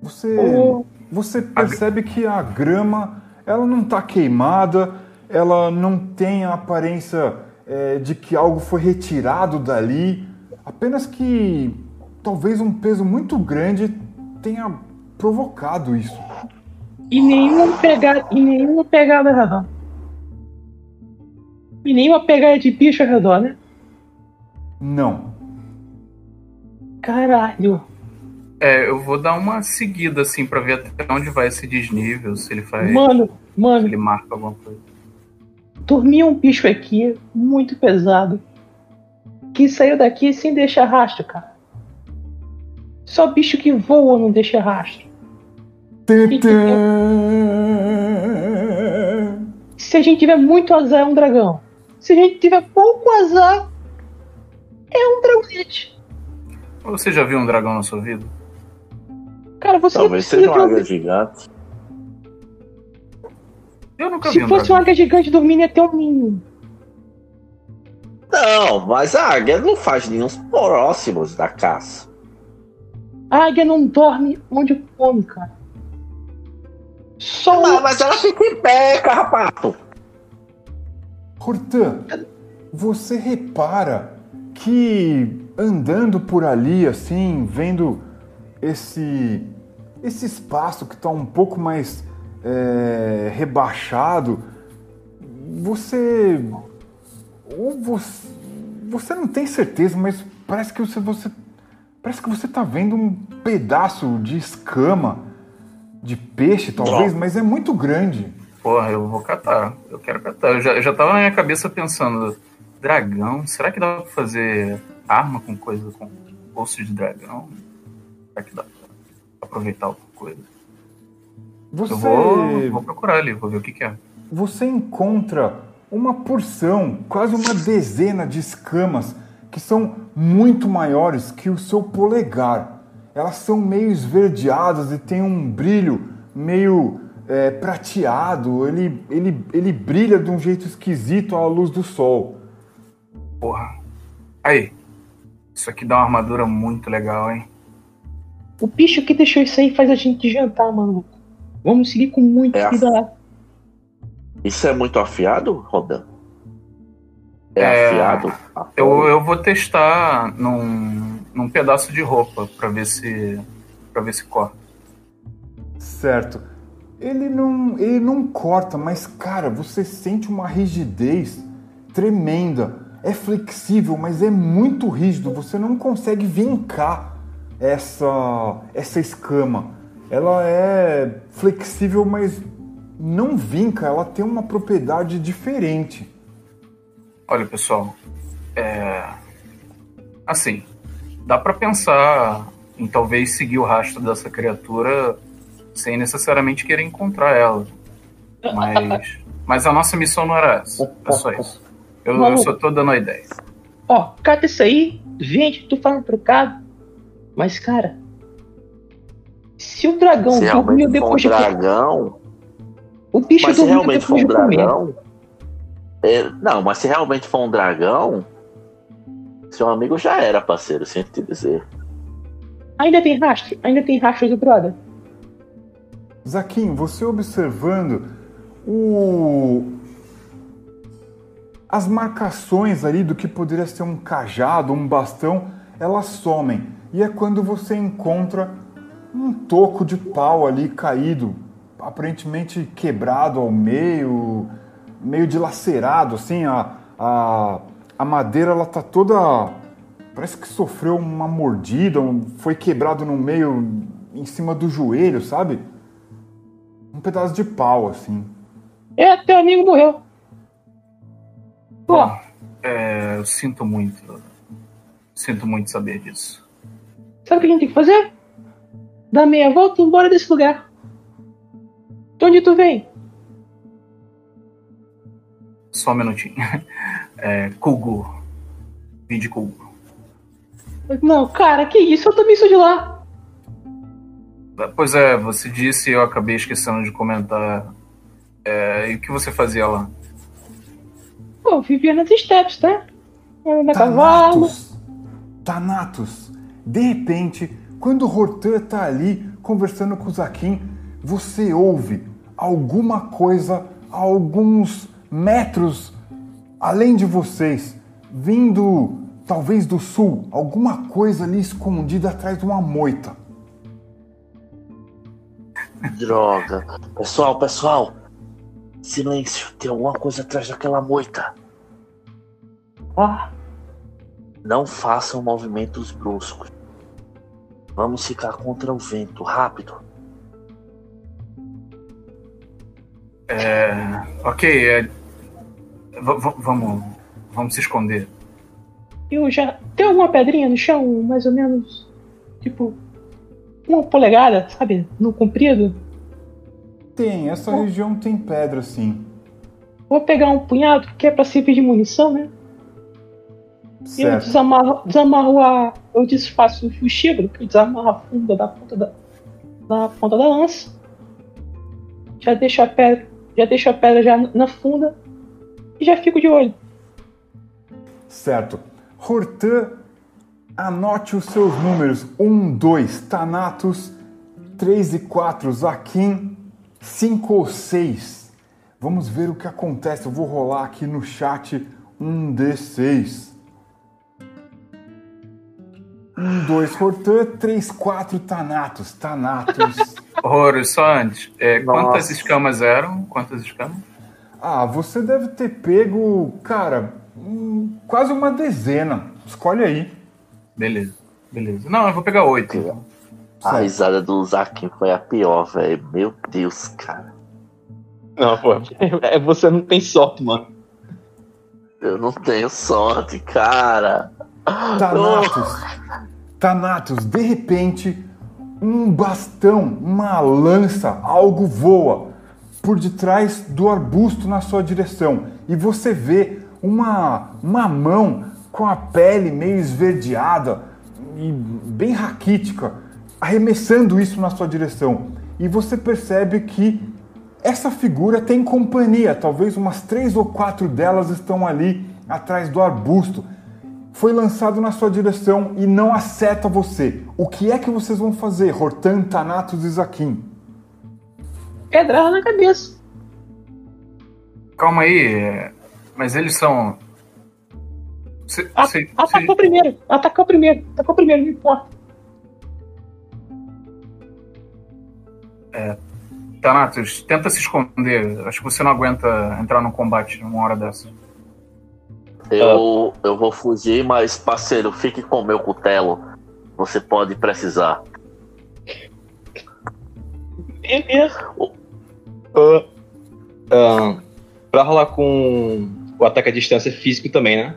Você, você percebe que a grama ela não está queimada, ela não tem a aparência é, de que algo foi retirado dali, apenas que talvez um peso muito grande tenha provocado isso. E nenhuma pegada, e nenhuma pegada ao redor. E nenhuma pegada de bicho ao redor, né? Não. Caralho. É, eu vou dar uma seguida assim pra ver até onde vai esse desnível, se ele faz. Mano, Se mano, ele marca alguma coisa. dormia um bicho aqui muito pesado. Que saiu daqui sem deixar rastro, cara. Só bicho que voa não deixa rastro. Tantã. Se a gente tiver muito azar, é um dragão. Se a gente tiver pouco azar, é um dragonete. Você já viu um dragão na sua vida? Cara, você Talvez seja uma águia um- gigante. Eu nunca Se vi um fosse uma dragão. águia gigante dormindo, ia ter um ninho. Não, mas a águia não faz nenhum próximos da caça. A águia não dorme onde come, cara. Só Mas, mas ela fica em pé, carrapato. Hortan, você repara que andando por ali, assim, vendo esse, esse espaço que está um pouco mais é, rebaixado, você, ou você. Você não tem certeza, mas parece que você, você parece que você está vendo um pedaço de escama de peixe, talvez, mas é muito grande. Porra, eu vou catar. Eu quero catar. Eu já, eu já tava na minha cabeça pensando, dragão, será que dá pra fazer arma com coisa com osso de dragão? Será que dá pra aproveitar alguma coisa? Você Eu vou, vou procurar ali, vou ver o que, que é. você encontra uma porção, quase uma dezena de escamas que são muito maiores que o seu polegar. Elas são meio esverdeadas e têm um brilho meio é, prateado. Ele, ele, ele brilha de um jeito esquisito à luz do sol. Porra. Aí. Isso aqui dá uma armadura muito legal, hein? O bicho que deixou isso aí faz a gente jantar, maluco. Vamos seguir com muito É cuidado. Isso é muito afiado, Rodan? É, É, afiado? Eu, eu vou testar num, num pedaço de roupa pra ver se. para ver se corta. Certo. Ele não, ele não corta, mas cara, você sente uma rigidez tremenda. É flexível, mas é muito rígido. Você não consegue vincar essa essa escama. Ela é flexível, mas não vinca. Ela tem uma propriedade diferente. Olha, pessoal, é. Assim, dá pra pensar em talvez seguir o rastro dessa criatura sem necessariamente querer encontrar ela. Mas, [laughs] mas a nossa missão não era essa. É só isso. Eu, eu só tô dando a ideia. Ó, cata isso aí, vende, tu um trocado. Mas, cara, se o dragão Se dormiu realmente for um depois de dragão. O bicho Mas se dormiu realmente for depois um de comer. dragão. é, não, mas se realmente for um dragão. Seu amigo já era, parceiro, sinto te dizer. Ainda tem rastro? Ainda tem rastro do brother? Zaquinho, você observando o... as marcações ali do que poderia ser um cajado, um bastão, elas somem. E é quando você encontra um toco de pau ali caído, aparentemente quebrado ao meio, meio dilacerado, assim, a, a, a madeira ela tá toda. Parece que sofreu uma mordida, um- foi quebrado no meio, em cima do joelho, sabe? Um pedaço de pau, assim. É, teu amigo morreu. Pô, É, eu sinto muito. Sinto muito saber disso. sabe o que a gente tem que fazer? Dar meia volta e ir embora desse lugar. De onde tu vem? Só um minutinho. [laughs] É, Kugu. Vim de Kugu. Não, cara, que isso? Eu também sou de lá. Pois é, você disse e eu acabei esquecendo de comentar. É, e o que você fazia lá? Pô, eu vivia nas steps, né? Andando a cavalo. Thanatos! Thanatos! De repente, quando o Hortan tá ali conversando com o Zaquim, você ouve alguma coisa a alguns metros além de vocês, vindo talvez do sul, alguma coisa ali escondida atrás de uma moita. Droga. Pessoal, pessoal. Silêncio, tem alguma coisa atrás daquela moita. Ah, Não façam movimentos bruscos. Vamos ficar contra o vento, rápido. É, ok, é, vamos, vamos se esconder. eu já. Tem alguma pedrinha no chão, mais ou menos? Tipo. Uma polegada, sabe? No comprido? Tem, essa região tem pedra sim. Vou pegar um punhado, que é pra servir de munição, né? E eu Certo. desamarro, desamarro a. Eu desfaço o chibro, que eu desamarro a funda da ponta da, da ponta da lança. Já deixo a pedra. Já deixo a pedra já na funda. E já fico de olho. Certo. Hortan, anote os seus números. 1, 2, Thanatos. 3 e 4, Zaquim. 5 ou 6. Vamos ver o que acontece. Eu vou rolar aqui no chat um D6. 1, 2, Hortan. 3, 4, Thanatos. Thanatos. Horror, só antes. é, quantas escamas eram? Quantas escamas? Ah, você deve ter pego, cara, hum, quase uma dezena. Escolhe aí. Beleza, beleza. Não, eu vou pegar oito. então. A risada do Zaquim foi a pior, velho. Meu Deus, cara. Não, pô. É, você não tem sorte, mano. Eu não tenho sorte, cara. Thanatos, Thanatos, de repente, um bastão, uma lança, algo voa por detrás do arbusto na sua direção. E você vê uma, uma mão com a pele meio esverdeada e bem raquítica arremessando isso na sua direção. E você percebe que essa figura tem companhia, talvez umas três ou quatro delas estão ali atrás do arbusto. Foi lançado na sua direção e não acerta você. O que é que vocês vão fazer, Hortan, Thanatos e Zaquim? Pedrada na cabeça. Calma aí, é, mas eles são. Cê- A- cê- Atacou primeiro. Atacou primeiro. Atacou primeiro, não importa. Thanatos, tenta se esconder. Acho que você não aguenta entrar num combate numa hora dessa. Eu, eu vou fugir, mas, parceiro, fique com o meu cutelo. Você pode precisar. Beleza. Ah, ah, pra rolar com o ataque à distância físico também, né?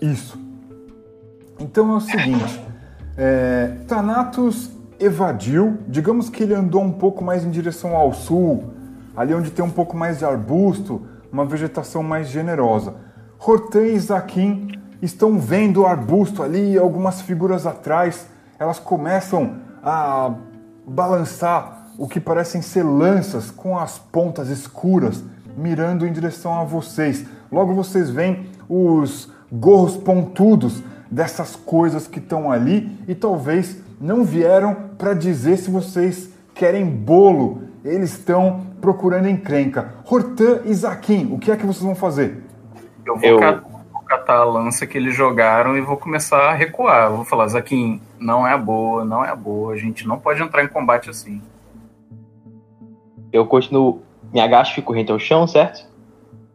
Isso. Então é o seguinte: é, Thanatos evadiu, digamos que ele andou um pouco mais em direção ao sul, ali onde tem um pouco mais de arbusto, uma vegetação mais generosa. Hortan e Zaquim estão vendo o arbusto ali, algumas figuras atrás, elas começam a balançar o que parecem ser lanças com as pontas escuras mirando em direção a vocês. Logo vocês veem os gorros pontudos dessas coisas que estão ali e talvez não vieram para dizer se vocês querem bolo. Eles estão procurando encrenca. Hortan e Zaquim, o que é que vocês vão fazer? Eu vou, Eu... Catar, vou catar a lança que eles jogaram e vou começar a recuar. Eu vou falar, Zaquim, não é boa, não é boa. A gente não pode entrar em combate assim. Eu continuo, me agacho e fico rente ao chão, certo?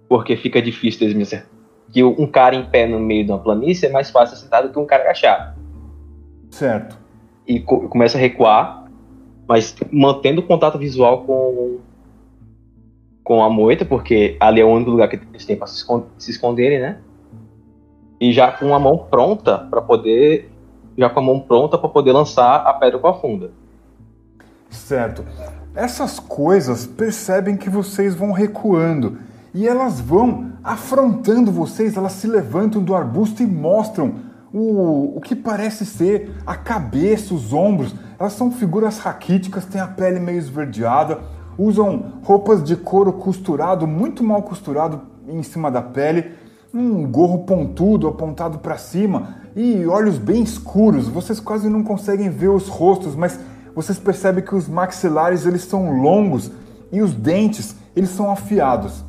Porque fica difícil eles me acertar que um cara em pé no meio de uma planície é mais fácil acertar do que um cara agachado. Certo. E co começa a recuar, mas mantendo o contato visual com com a moita, porque ali é o único lugar que eles têm para se, se esconderem, né? E já com a mão pronta para poder já com a mão pronta para poder lançar a pedra com a funda. Certo. Essas coisas percebem que vocês vão recuando e elas vão afrontando vocês, elas se levantam do arbusto e mostram o, o que parece ser a cabeça, os ombros. Elas são figuras raquíticas, têm a pele meio esverdeada, usam roupas de couro costurado, muito mal costurado em cima da pele, um gorro pontudo apontado para cima e olhos bem escuros. Vocês quase não conseguem ver os rostos, mas vocês percebem que os maxilares eles são longos e os dentes eles são afiados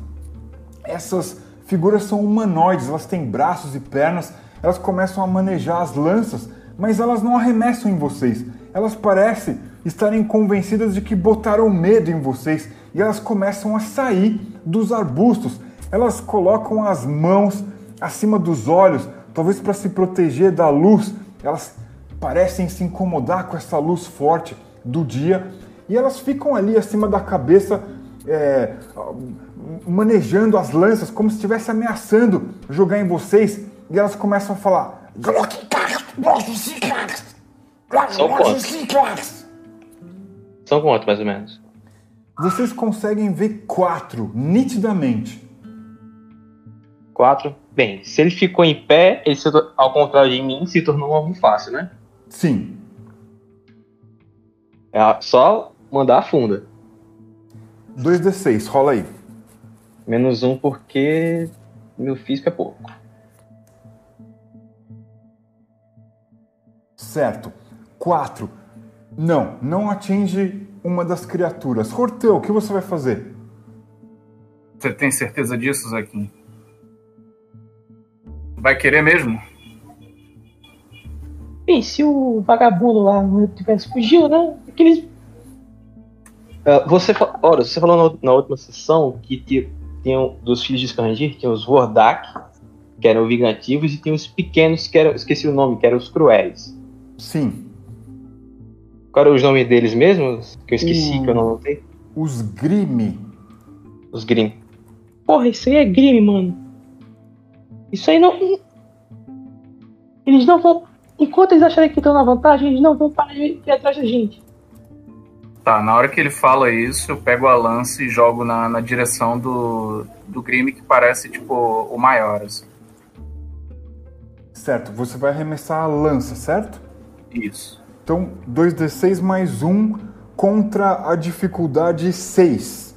essas figuras são humanoides, elas têm braços e pernas, elas começam a manejar as lanças, mas elas não arremessam em vocês. Elas parecem estarem convencidas de que botaram medo em vocês e elas começam a sair dos arbustos. Elas colocam as mãos acima dos olhos, talvez para se proteger da luz. Elas parecem se incomodar com essa luz forte do dia e elas ficam ali acima da cabeça. É, manejando as lanças como se estivesse ameaçando jogar em vocês e elas começam a falar. São quantos? São quantos, mais ou menos? Vocês conseguem ver quatro, nitidamente. Quatro? Bem, se ele ficou em pé, ele, se, ao contrário de mim, se tornou um alvo fácil, né? Sim. É só mandar a funda. 2d6, rola aí. Menos um porque meu físico é pouco. Certo. Quatro. Não, não atinge uma das criaturas. Horteu, o que você vai fazer? Você tem certeza disso, Zaquim? Vai querer mesmo? Bem, se o vagabundo lá não tivesse fugido, né? Aqueles. Uh, você, ora, você falou na, na última sessão que tinham dos filhos de Skandir, tinha os Vordak, que eram vingativos, e tinha os pequenos, que eram, esqueci o nome, que eram os cruéis. Sim. Qual era os nomes deles mesmos? Que eu esqueci, o... que eu não notei. Os Grime. Os Grim. Porra, isso aí é Grime, mano. Isso aí não. Eles não vão. Enquanto eles acharem que estão na vantagem, eles não vão parar de ir atrás da gente. Tá, na hora que ele fala isso, eu pego a lança e jogo na, na direção do, do Grime que parece, tipo, o maior, assim. Certo, você vai arremessar a lança, certo? Isso. Então, 2d6 mais 1 contra a dificuldade 6.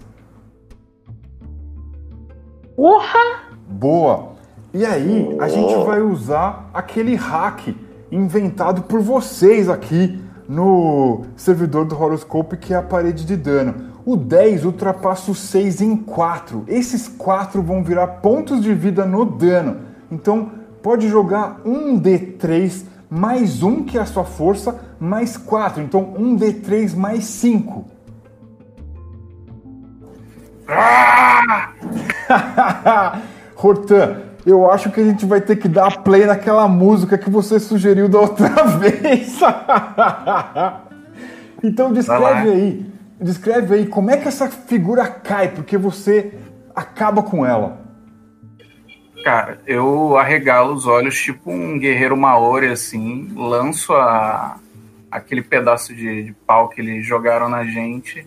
Porra! Boa! E aí, a gente vai usar aquele hack inventado por vocês aqui no servidor do Horoscope, que é a parede de dano. O 10 ultrapassa o 6 em 4. Esses 4 vão virar pontos de vida no dano. Então pode jogar um D3 mais 1, que é a sua força, mais 4. Então um D3 mais 5. Ah! [laughs] Hortan, eu acho que a gente vai ter que dar play naquela música que você sugeriu da outra [laughs] vez. então descreve aí, descreve aí como é que essa figura cai, porque você acaba com ela. Cara, eu arregalo os olhos tipo um guerreiro maori, assim, lanço a, aquele pedaço de, de pau que eles jogaram na gente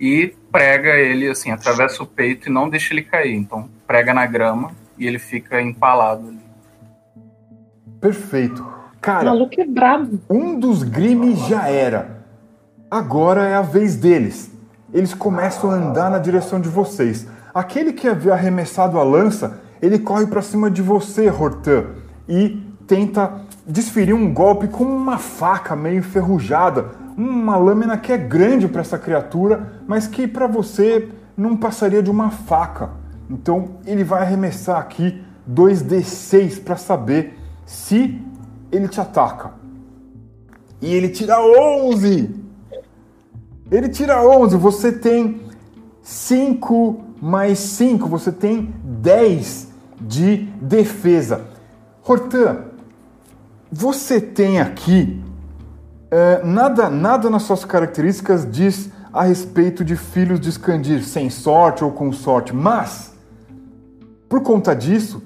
e prega ele, assim, atravessa o peito e não deixa ele cair. Então, prega na grama e ele fica empalado ali. Perfeito. O Cara, maluco é brabo. um dos Grimes já era. Agora é a vez deles. Eles começam a andar na direção de vocês. Aquele que havia arremessado a lança, ele corre para cima de você, Hortan, e tenta desferir um golpe com uma faca meio enferrujada, uma lâmina que é grande para essa criatura, mas que para você não passaria de uma faca. Então ele vai arremessar aqui 2d6 para saber se ele te ataca. E ele tira 11. Ele tira 11. Você tem 5 mais 5. Você tem 10 de defesa. Hortan, você tem aqui. é, nada, nada nas suas características diz a respeito de filhos de Skandir, sem sorte ou com sorte. Mas, por conta disso,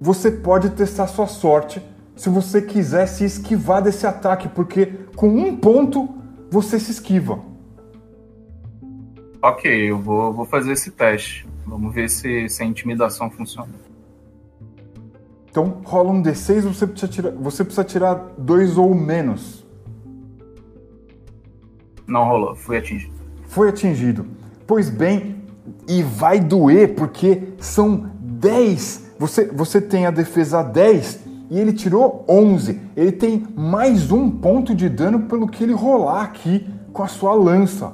você pode testar sua sorte se você quiser se esquivar desse ataque, porque com um ponto você se esquiva. Ok, eu vou, vou fazer esse teste. Vamos ver se, se a intimidação funciona. Então rola um D6, você precisa tirar, você precisa tirar dois ou menos. Não rolou, fui atingido. Foi atingido. Pois bem, e vai doer porque são 10. Você, você tem a defesa 10 e ele tirou 11. Ele tem mais um ponto de dano pelo que ele rolar aqui com a sua lança.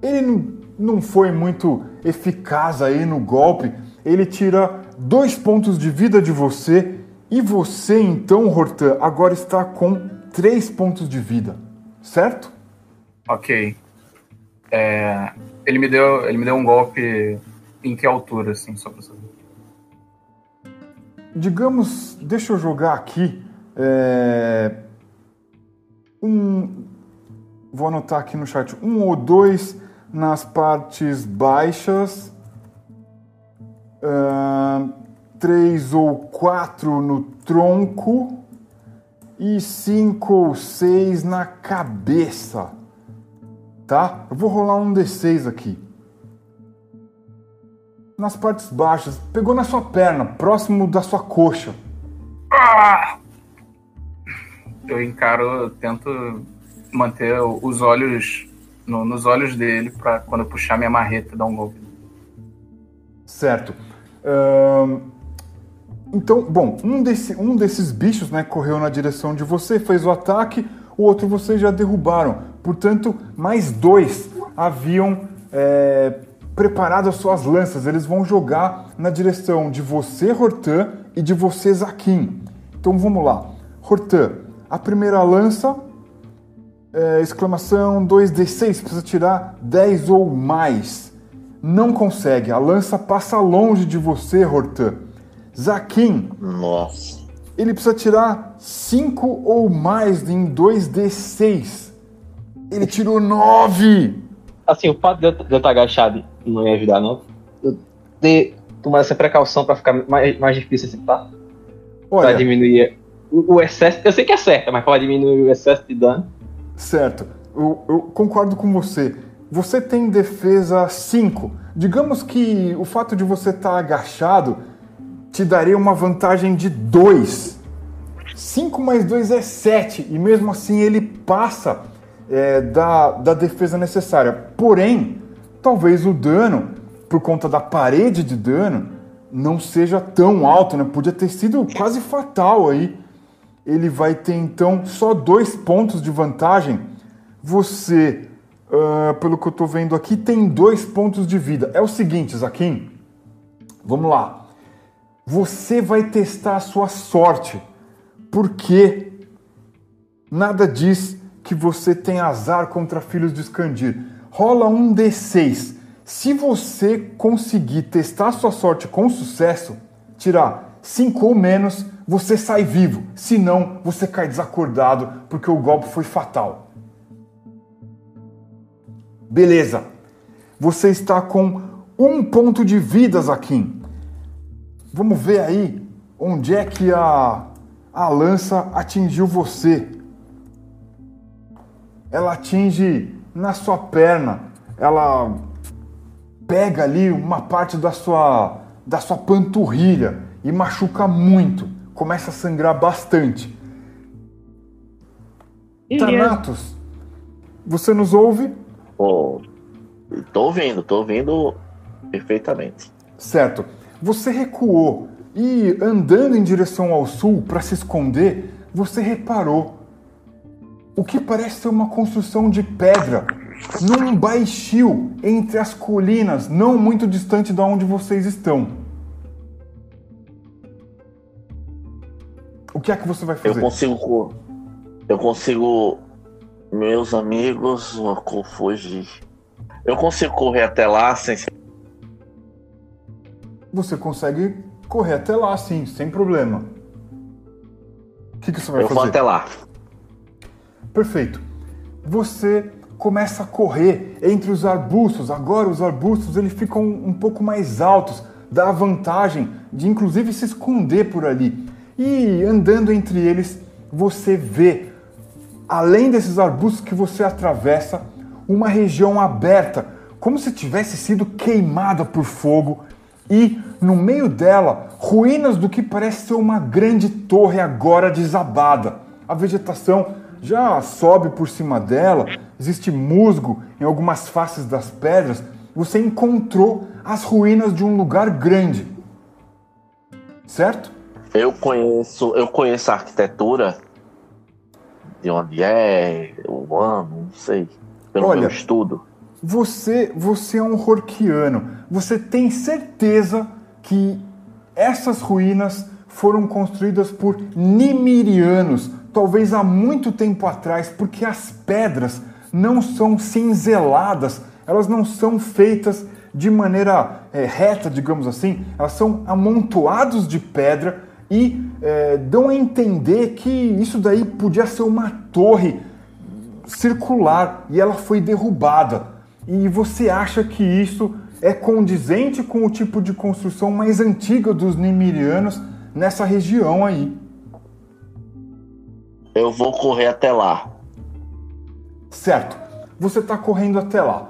Ele não, não foi muito eficaz aí no golpe. Ele tira dois pontos de vida de você. E você, então, Hortan, agora está com três pontos de vida. Certo? Ok. É, ele, me deu, ele me deu um golpe em que altura, assim, só pra saber. Digamos, deixa eu jogar aqui. é, um. Vou anotar aqui no chat. Um ou dois nas partes baixas. ah, três ou quatro no tronco. E cinco ou seis na cabeça. Tá? Eu vou rolar um D6 aqui. Nas partes baixas. Pegou na sua perna, próximo da sua coxa. Ah! Eu encaro, eu tento manter os olhos no- nos olhos dele pra quando eu puxar minha marreta dar um golpe. Certo. Então, bom, um, desse- um desses bichos né, correu na direção de você, fez o ataque, o outro vocês já derrubaram. Portanto, mais dois haviam é, preparado as suas lanças. Eles vão jogar na direção de você, Hortan, e de você, Zaquim. Então vamos lá. Hortan, a primeira lança, é, exclamação 2d6, precisa tirar 10 ou mais. Não consegue, a lança passa longe de você, Hortan. Zaquim, Nossa. ele precisa tirar 5 ou mais em 2d6. Ele tirou 9! Assim, o fato de eu, de eu estar agachado não ia ajudar, não. Eu de tomar essa precaução pra ficar mais, mais difícil assim, tá? Pra Olha, diminuir o, o excesso. Eu sei que é certo, mas pra diminuir o excesso de dano. certo, eu, eu concordo com você. Você tem defesa 5. Digamos que o fato de você estar agachado te daria uma vantagem de 2. 5 mais 2 é 7, e mesmo assim ele passa é, da, da defesa necessária. Porém, talvez o dano, por conta da parede de dano, não seja tão alto, né? Podia ter sido quase fatal aí. Ele vai ter então só dois pontos de vantagem. Você, ah, pelo que eu tô vendo aqui, tem dois pontos de vida. É o seguinte, Zaquim. Vamos lá. Você vai testar a sua sorte. Porque nada diz que você tem azar contra filhos de Skandir. Rola um D6. Se você conseguir testar sua sorte com sucesso, tirar 5 ou menos, você sai vivo. Se não, você cai desacordado porque o golpe foi fatal. Beleza. Você está com um ponto de vida, Zaquim. Vamos ver aí onde é que a, a lança atingiu você. Ela atinge na sua perna. Ela pega ali uma parte da sua, da sua panturrilha e machuca muito. Começa a sangrar bastante. Thanatos, você nos ouve? Pô, tô ouvindo, tô ouvindo perfeitamente. Certo. Você recuou e andando em direção ao sul para se esconder, você reparou o que parece ser uma construção de pedra num baixio entre as colinas, não muito distante de onde vocês estão. O que é que você vai fazer? Eu consigo. Eu consigo. Meus amigos, fugir. Eu consigo correr até lá sem. Você consegue correr até lá, sim, sem problema. O que, que você vai eu fazer? vou até lá. Perfeito. Você começa a correr entre os arbustos. Agora os arbustos eles ficam um pouco mais altos, dá a vantagem de inclusive se esconder por ali. E andando entre eles, você vê, além desses arbustos que você atravessa, uma região aberta, como se tivesse sido queimada por fogo, e no meio dela, ruínas do que parece ser uma grande torre agora desabada. A vegetação já sobe por cima dela, existe musgo em algumas faces das pedras. Você encontrou as ruínas de um lugar grande. Certo? Eu conheço, eu conheço a arquitetura de onde é, o ano, não sei, pelo Olha, meu estudo. Você, você é um Horkiano. Você tem certeza que essas ruínas foram construídas por Nimirianos, talvez há muito tempo atrás, porque as pedras não são cinzeladas, elas não são feitas de maneira é, reta, digamos assim, elas são amontoados de pedra e é, dão a entender que isso daí podia ser uma torre circular e ela foi derrubada. E você acha que isso é condizente com o tipo de construção mais antiga dos Nimirianos nessa região aí? Eu vou correr até lá. Certo, você está correndo até lá.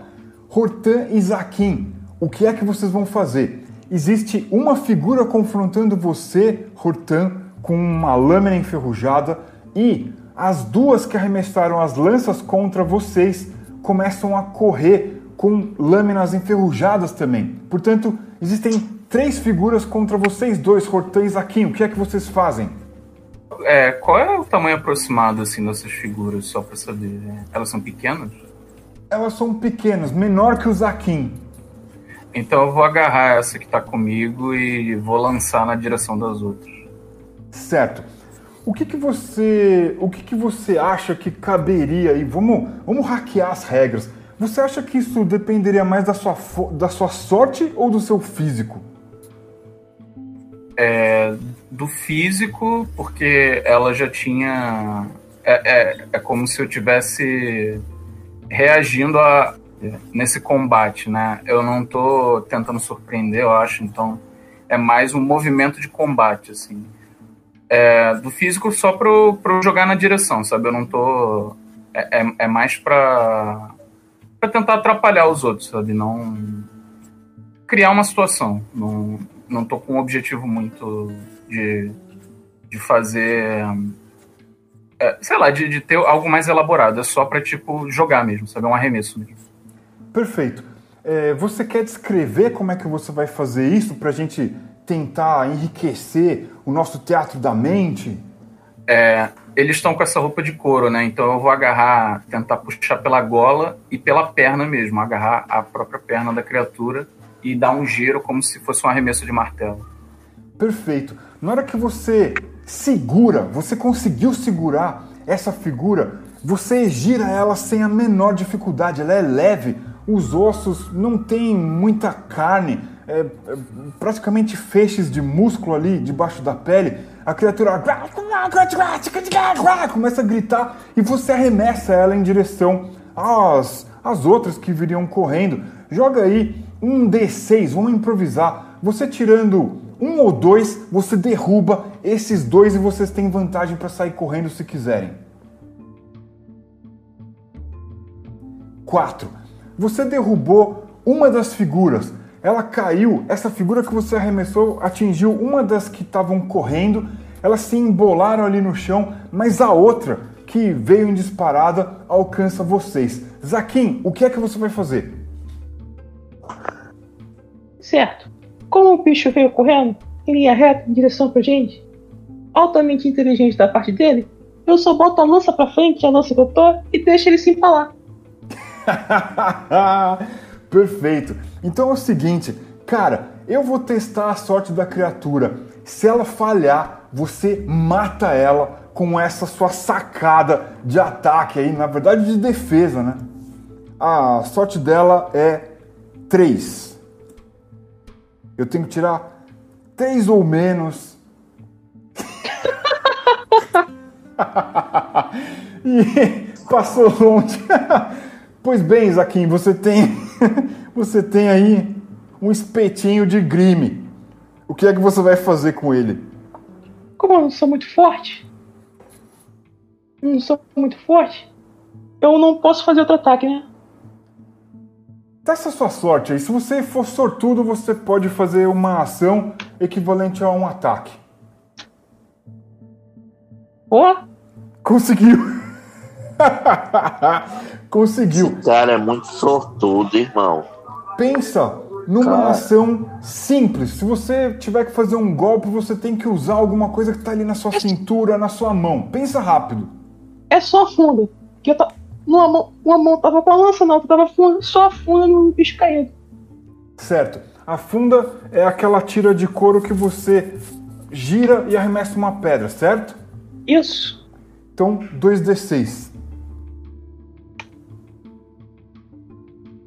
Hortan e Zaquim, o que é que vocês vão fazer? Existe uma figura confrontando você, Hortan, com uma lâmina enferrujada e as duas que arremessaram as lanças contra vocês começam a correr com lâminas enferrujadas também. Portanto, existem três figuras contra vocês dois, Hortan e Zaquim. O que é que vocês fazem? É, qual é o tamanho aproximado assim dessas figuras, só pra saber? Elas são pequenas? Elas são pequenas, menor que o Zaquim. Então eu vou agarrar essa que tá comigo e vou lançar na direção das outras. Certo. O que, que você, o que, que você acha que caberia aí? Vamos, vamos hackear as regras. Você acha que isso dependeria mais da sua, da sua sorte ou do seu físico? É, do físico, porque ela já tinha. É, é, é como se eu tivesse reagindo a, nesse combate, né? Eu não tô tentando surpreender, eu acho, então é mais um movimento de combate, assim. É, do físico só pro, pro jogar na direção, sabe? Eu não tô. É, é, é mais pra, pra tentar atrapalhar os outros, sabe? Não. Criar uma situação. Não, não tô com um objetivo muito de, de fazer. é, sei lá, de, de ter algo mais elaborado. É só pra, tipo, jogar mesmo, sabe? É um arremesso mesmo. Perfeito. É, você quer descrever como é que você vai fazer isso para a gente tentar enriquecer o nosso teatro da mente? É, eles estão com essa roupa de couro, né? Então eu vou agarrar, tentar puxar pela gola e pela perna mesmo, agarrar a própria perna da criatura e dar um giro como se fosse um arremesso de martelo. Perfeito. Na hora que você segura, você conseguiu segurar essa figura, você gira ela sem a menor dificuldade, ela é leve, os ossos não têm muita carne, é, é praticamente feixes de músculo ali debaixo da pele. A criatura começa a gritar e você arremessa ela em direção às, às outras que viriam correndo. Joga aí um D6, vamos improvisar. Você tirando um ou dois, você derruba esses dois e vocês têm vantagem para sair correndo se quiserem. 4. Você derrubou uma das figuras. ela caiu, essa figura que você arremessou atingiu uma das que estavam correndo, elas se embolaram ali no chão, mas a outra, que veio em disparada, alcança vocês. Zaquim, o que é que você vai fazer? Certo. Como o bicho veio correndo, em linha reta, em direção pra gente, altamente inteligente da parte dele, eu só boto a lança pra frente, a lança que eu tô, e deixo ele se empalar. [laughs] Perfeito. Então é o seguinte, cara, eu vou testar a sorte da criatura. Se ela falhar, você mata ela com essa sua sacada de ataque aí, na verdade de defesa, né? A sorte dela é 3. Eu tenho que tirar 3 ou menos. [laughs] e passou longe. [laughs] Pois bem, Zaquim, você tem [laughs] você tem aí um espetinho de grime. O que é que você vai fazer com ele? Como eu não sou muito forte, não sou muito forte, eu não posso fazer outro ataque, né? Testa sua sorte aí. Se você for sortudo, você pode fazer uma ação equivalente a um ataque. Ó, Conseguiu! [laughs] Conseguiu. Esse cara é muito sortudo, irmão. Pensa numa Cara. ação simples. Se você tiver que fazer um golpe, você tem que usar alguma coisa que está ali na sua cintura, na sua mão. Pensa rápido. é só a funda. Que eu ta... uma, mão, uma mão tava com a lança, outra tava só a funda no bicho caído. Certo. A funda é aquela tira de couro que você gira e arremessa uma pedra, certo? Isso. Então, 2d6.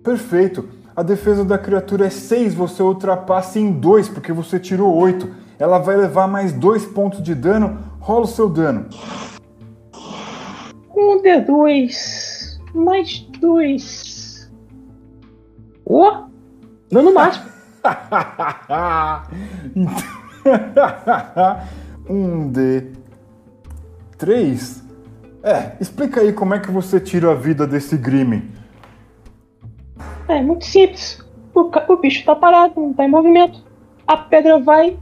Perfeito. A defesa da criatura é 6, você ultrapassa em 2, porque você tirou 8. Ela vai levar mais 2 pontos de dano. Rola o seu dano. Um D2. Mais dois. Ó! Dano máximo. [laughs] Um D 3. É, explica aí como é que você tira a vida desse Grime. É muito simples. O, o bicho tá parado, não tá em movimento. A pedra vai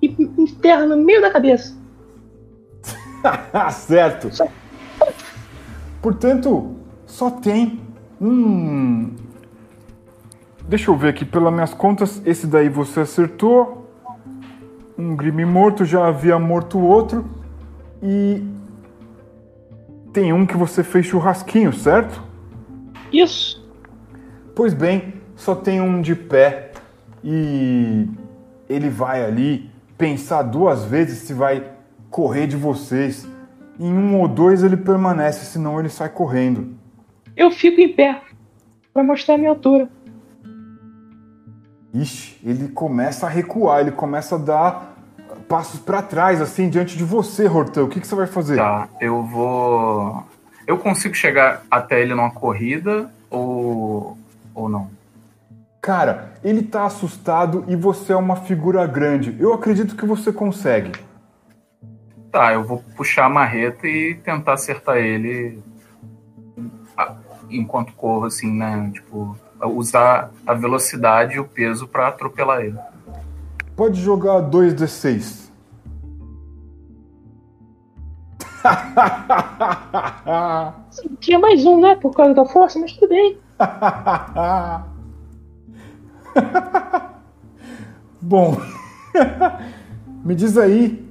e enterra no meio da cabeça. [laughs] certo. Portanto, só tem um. Deixa eu ver aqui, pelas minhas contas, esse daí você acertou. Um Grime morto, já havia morto outro. E. Tem um que você fez churrasquinho, certo? Isso. Pois bem, só tem um de pé e ele vai ali pensar duas vezes se vai correr de vocês. Em um ou dois ele permanece, senão ele sai correndo. Eu fico em pé. Pra mostrar a minha altura. Ixi, ele começa a recuar, ele começa a dar passos para trás, assim, diante de você, Hortão. O que, que você vai fazer? Tá, eu vou. Eu consigo chegar até ele numa corrida ou. ou não? Cara, ele tá assustado e você é uma figura grande. Eu acredito que você consegue. Tá, eu vou puxar a marreta e tentar acertar ele enquanto corro, assim, né? Tipo, usar a velocidade e o peso pra atropelar ele. Pode jogar 2d6. [laughs] Tinha mais um, né? Por causa da força, mas tudo bem. [laughs] Bom, [laughs] me diz aí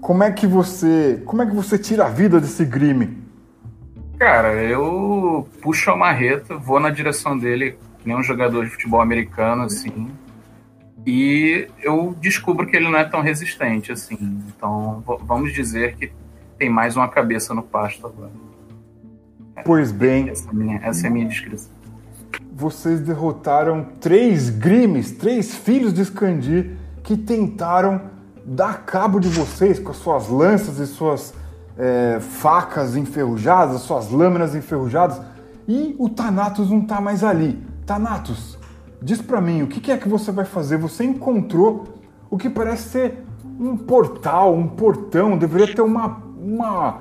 como é que você, como é que você tira a vida desse Grime? Cara, eu puxo a marreta, vou na direção dele, que nem um jogador de futebol americano, assim. E eu descubro que ele não é tão resistente, assim. Então, vamos dizer que tem mais uma cabeça no pasto agora. Pois bem, Essa é a minha, essa é a minha descrição. vocês derrotaram três Grimes, três filhos de Skandir que tentaram dar cabo de vocês com as suas lanças e suas é, facas enferrujadas, suas lâminas enferrujadas. E o Thanatos não tá mais ali. Thanatos, diz pra mim, o que é que você vai fazer? Você encontrou o que parece ser um portal, um portão, deveria ter uma, uma,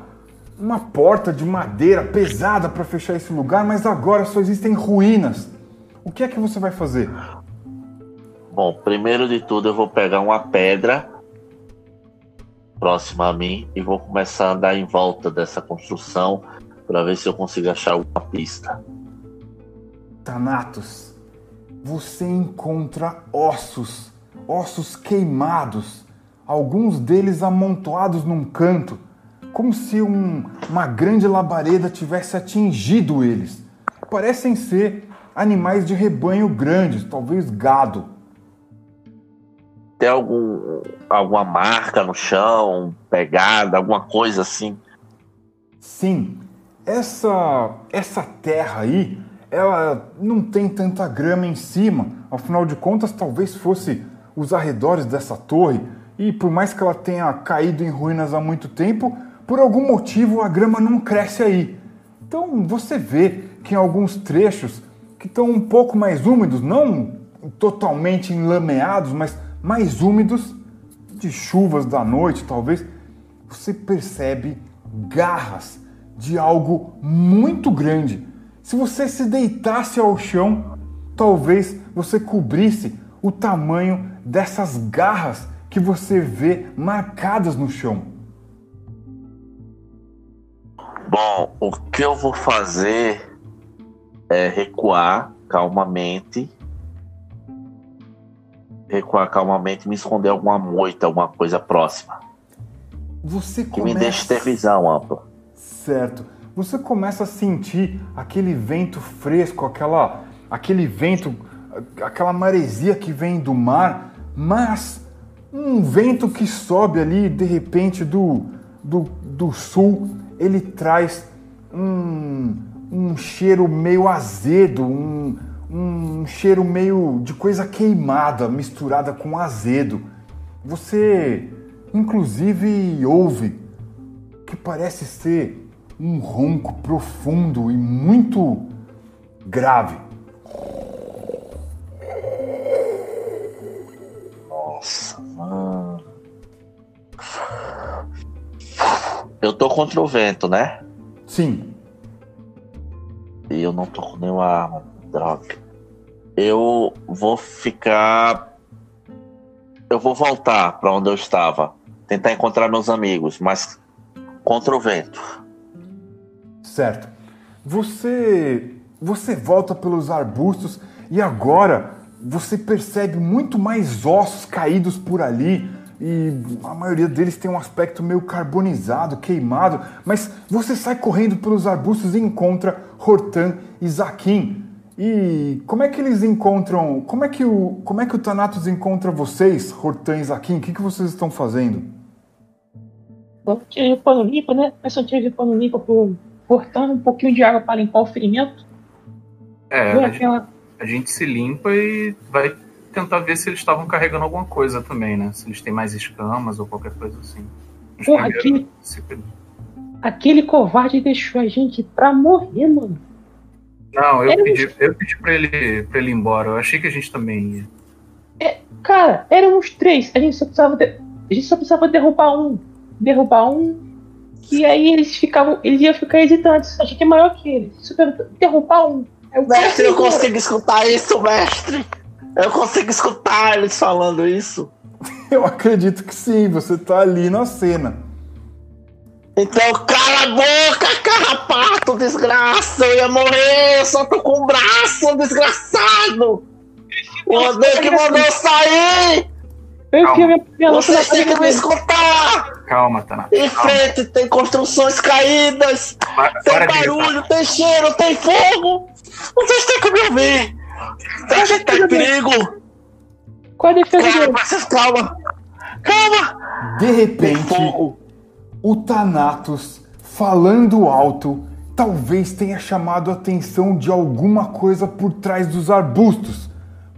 uma porta de madeira pesada para fechar esse lugar, mas agora só existem ruínas. O que é que você vai fazer? Bom, primeiro de tudo eu vou pegar uma pedra próxima a mim e vou começar a andar em volta dessa construção para ver se eu consigo achar alguma pista. Thanatos, você encontra ossos, ossos queimados, alguns deles amontoados num canto, como se um- uma grande labareda tivesse atingido eles. Parecem ser animais de rebanho grandes, talvez gado. Tem algum, alguma marca no chão, pegada, alguma coisa assim? Sim, essa essa terra aí, ela não tem tanta grama em cima. Afinal de contas, talvez fosse os arredores dessa torre. E por mais que ela tenha caído em ruínas há muito tempo, por algum motivo a grama não cresce aí. Então você vê que em alguns trechos que estão um pouco mais úmidos, não totalmente enlameados, mas mais úmidos de chuvas da noite, talvez, você percebe garras de algo muito grande. Se você se deitasse ao chão, talvez você cobrisse o tamanho dessas garras que você vê marcadas no chão. Bom, o que eu vou fazer é recuar calmamente. Recuar calmamente e me esconder alguma moita, alguma coisa próxima. Você Que me começa... deixe ter visão ampla. Certo. Você começa a sentir aquele vento fresco, aquela, aquele vento, aquela maresia que vem do mar, mas um vento que sobe ali de repente do, do, do sul, ele traz um, um cheiro meio azedo, um, um cheiro meio de coisa queimada misturada com azedo. Você, inclusive, ouve que parece ser um ronco profundo e muito grave. Nossa, mano. Eu tô contra o vento, né? Sim, E eu não tô com nenhuma arma. Droga. Eu vou ficar. Eu vou voltar pra onde eu estava. Tentar encontrar meus amigos, mas contra o vento. certo. Você você volta pelos arbustos e agora você percebe muito mais ossos caídos por ali e a maioria deles tem um aspecto meio carbonizado, queimado, mas você sai correndo pelos arbustos e encontra Hortan e Zaquim. E como é que eles encontram? Como é que o como é que o Thanatos encontra vocês, Hortan e Zaquim? O que, que vocês estão fazendo? Vamos tirar de pano limpo, né? Mas só tira de pano limpo pro cortando um pouquinho de água para limpar o ferimento. É, a gente, aquela- a gente se limpa e vai tentar ver se eles estavam carregando alguma coisa também, né? Se eles têm mais escamas ou qualquer coisa assim. Mas Porra, aquele, se- aquele covarde deixou a gente pra morrer, mano. Não, eu Era pedi, eu pedi pra, ele, pra ele ir embora. Eu achei que a gente também ia. Cara, éramos três. A gente só precisava, de- a gente só precisava derrubar um. Derrubar um. E aí eles ficavam. Eles iam ficar hesitantes. A gente é maior que eles. Super, derrubar um. Cara Mestre, eu consigo escutar isso, mestre! Eu consigo escutar eles falando isso. [laughs] Eu acredito que sim, você tá ali na cena. Então, cala a boca, carrapato, desgraça! Eu ia morrer, eu só tô com o braço, desgraçado! O odeio que mandou eu sair! Eu enfiei minha, Vocês têm que me escutar! Calma, Tanato. Em frente tem construções caídas, Para, tem para barulho, tem cheiro, tem fogo! Vocês têm que me ouvir! A gente tá em perigo! Qual a defesa Calma, dele? vocês calma! Calma! De Tem repente, fogo! O Thanatos, falando alto, talvez tenha chamado a atenção de alguma coisa por trás dos arbustos,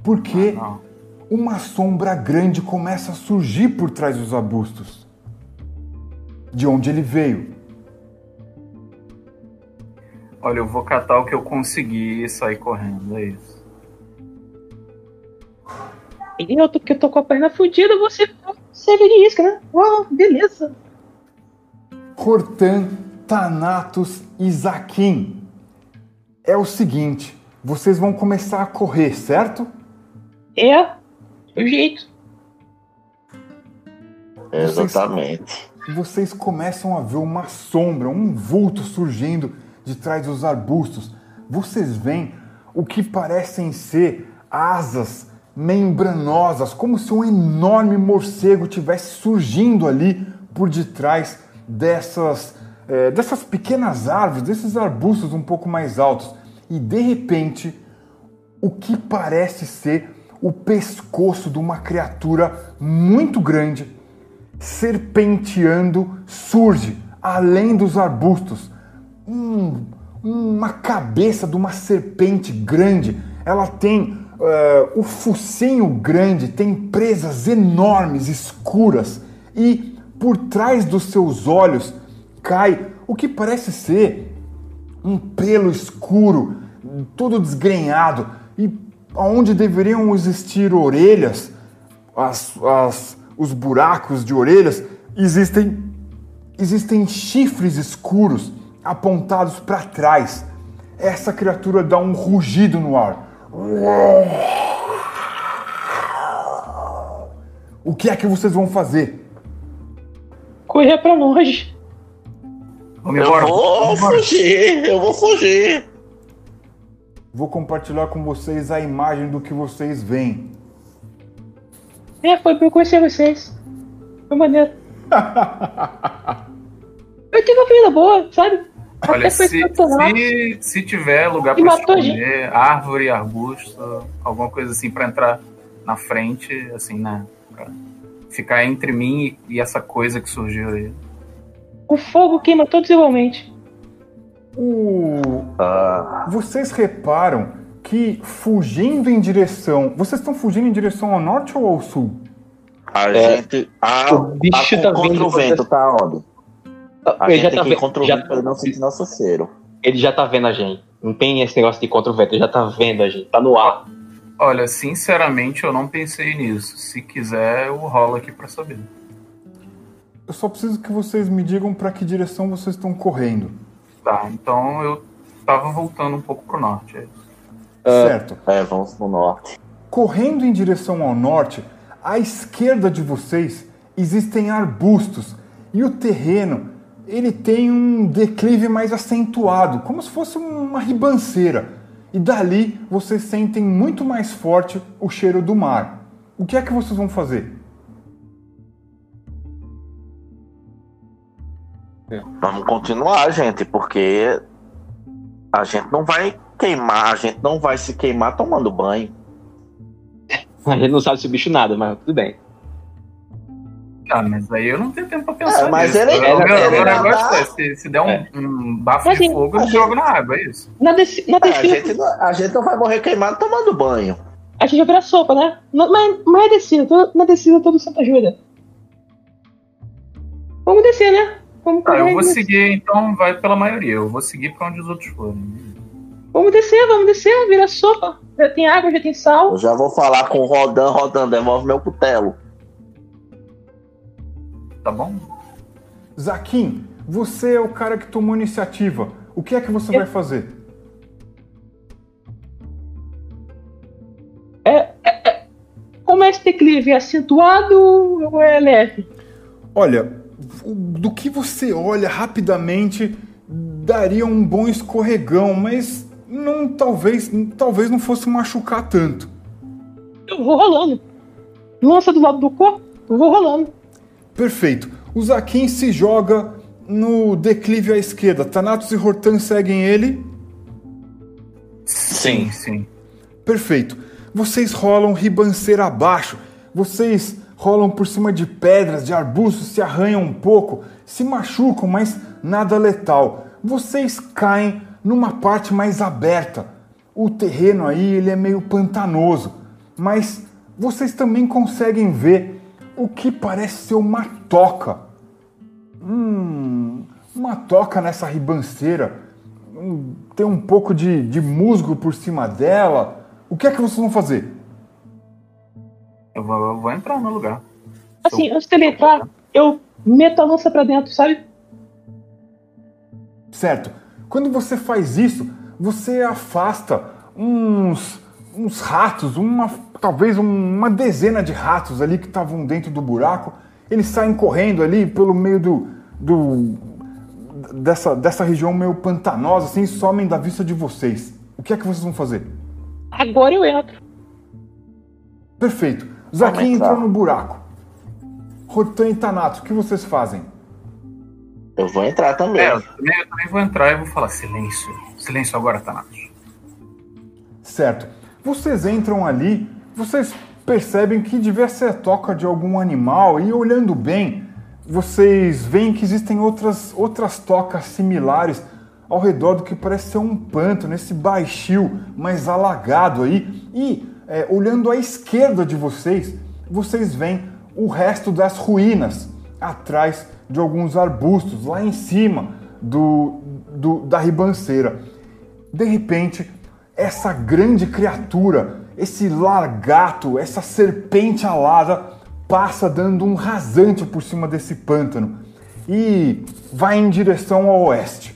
porque Não. uma sombra grande começa a surgir por trás dos arbustos. De onde ele veio. Olha, eu vou catar o que eu consegui e sair correndo, é isso. Eu tô, que eu tô com a perna fudida, você serve de isca, né? Uau, beleza. Hortan, Thanatos e Zaquim. É o seguinte, vocês vão começar a correr, certo? É. O jeito. Exatamente. vocês começam a ver uma sombra, um vulto surgindo de trás dos arbustos. Vocês veem o que parecem ser asas membranosas, como se um enorme morcego tivesse surgindo ali por detrás dessas, eh, dessas pequenas árvores, desses arbustos um pouco mais altos. E de repente, o que parece ser o pescoço de uma criatura muito grande serpenteando surge além dos arbustos. Um- uma cabeça de uma serpente grande. Ela tem eh, o focinho grande, tem presas enormes, escuras, e por trás dos seus olhos cai o que parece ser um pelo escuro, todo desgrenhado, e onde deveriam existir orelhas, as, as- os buracos de orelhas, existem, existem chifres escuros apontados para trás. Essa criatura dá um rugido no ar. O que é que vocês vão fazer? Correr pra longe. Vamos Eu vou fugir, eu vou fugir. Vou compartilhar com vocês a imagem do que vocês veem. É, foi pra eu conhecer vocês. Foi maneiro. [laughs] eu tive uma vida boa, sabe? Olha, Até foi se, se, se tiver lugar matou esconder, árvore, arbusto, alguma coisa assim pra entrar na frente, assim, né? Pra ficar entre mim e, e essa coisa que surgiu aí. O fogo queima todos igualmente. O... Ah, Vocês reparam que fugindo em direção. Vocês estão fugindo em direção ao norte ou ao sul? a É, gente. Ah, o bicho a, tá contra vindo o vento, tá onde? A ele gente já tem tá que ir vendo. contra o vento pra ele não sentir nosso cheiro. Ele já tá vendo a gente. Não tem esse negócio de contra o vento, ele já tá vendo a gente. Tá no ar. Olha, sinceramente, eu não pensei nisso. Se quiser, eu rolo aqui pra saber. Eu só preciso que vocês me digam para que direção vocês estão correndo. Tá, então eu tava voltando um pouco pro norte. é isso. Certo? É, vamos pro norte. Correndo em direção ao norte, à esquerda de vocês existem arbustos e o terreno ele tem um declive mais acentuado, como se fosse uma ribanceira. E dali vocês sentem muito mais forte o cheiro do mar. O que é que vocês vão fazer? Vamos continuar, gente, porque a gente não vai queimar, a gente não vai se queimar tomando banho. A gente não sabe se o bicho nada, mas tudo bem. Ah, mas aí eu não tenho tempo pra pensar É, mas nisso. ele- ele- meu ele- negócio é, se, se der um, É. um bafo Mas de assim, fogo, eu a gente- jogo na água, é isso. Na, desci- na É, a, descida, gente, não- a gente não vai morrer queimado tomando banho. a gente vai virar sopa, né? Mas, mas é descida, tô- na descida todo santo ajuda. Vamos descer, né? Vamos Tá, correr. eu vou e- seguir, então vai pela maioria. Eu vou seguir pra onde os outros forem. Vamos descer, vamos descer, vira sopa. Já tem água, já tem sal. Eu já vou falar com o Rodan, Rodan, devolve meu cutelo. Tá bom? Zaquim, você é o cara que tomou iniciativa. O que é que você vai fazer? Como esse declive é acentuado ou é leve? Olha, do que você olha rapidamente daria um bom escorregão, mas não talvez talvez não fosse machucar tanto. Eu vou rolando. Lança do lado do corpo, eu vou rolando. Perfeito. O Zaquim se joga no declive à esquerda. Thanatos e Hortan seguem ele. Sim, sim. Perfeito. Vocês rolam ribanceira abaixo. Vocês rolam por cima de pedras, de arbustos, se arranham um pouco, se machucam, mas nada letal. Vocês caem numa parte mais aberta. O terreno aí ele é meio pantanoso, mas vocês também conseguem ver o que parece ser uma toca. Hum, uma toca nessa ribanceira. Hum, Tem um pouco de, de musgo por cima dela. O que é que vocês vão fazer? Eu vou, eu vou entrar no lugar. Assim, antes dele entrar, eu meto a lança pra dentro, sabe? Certo? Quando você faz isso, você afasta uns uns ratos, uma, talvez um- uma dezena de ratos ali que estavam dentro do buraco. Eles saem correndo ali pelo meio do, do dessa, dessa região meio pantanosa, assim, e somem da vista de vocês. O que é que vocês vão fazer? Agora eu entro. Perfeito. Zaquim entrar. entrou no buraco. Rotan e Thanatos, o que vocês fazem? Eu vou entrar também. É, eu também, vou entrar e vou falar silêncio. Silêncio agora, Thanatos. Certo. Vocês entram ali, vocês percebem que devia ser a toca de algum animal e olhando bem, vocês veem que existem outras, outras tocas similares ao redor do que parece ser um pântano, esse baixio mais alagado aí. E é, olhando à esquerda de vocês, vocês veem o resto das ruínas atrás de alguns arbustos lá em cima do, do- da ribanceira. De repente, essa grande criatura, esse largato, essa serpente alada, passa dando um rasante por cima desse pântano e vai em direção ao oeste.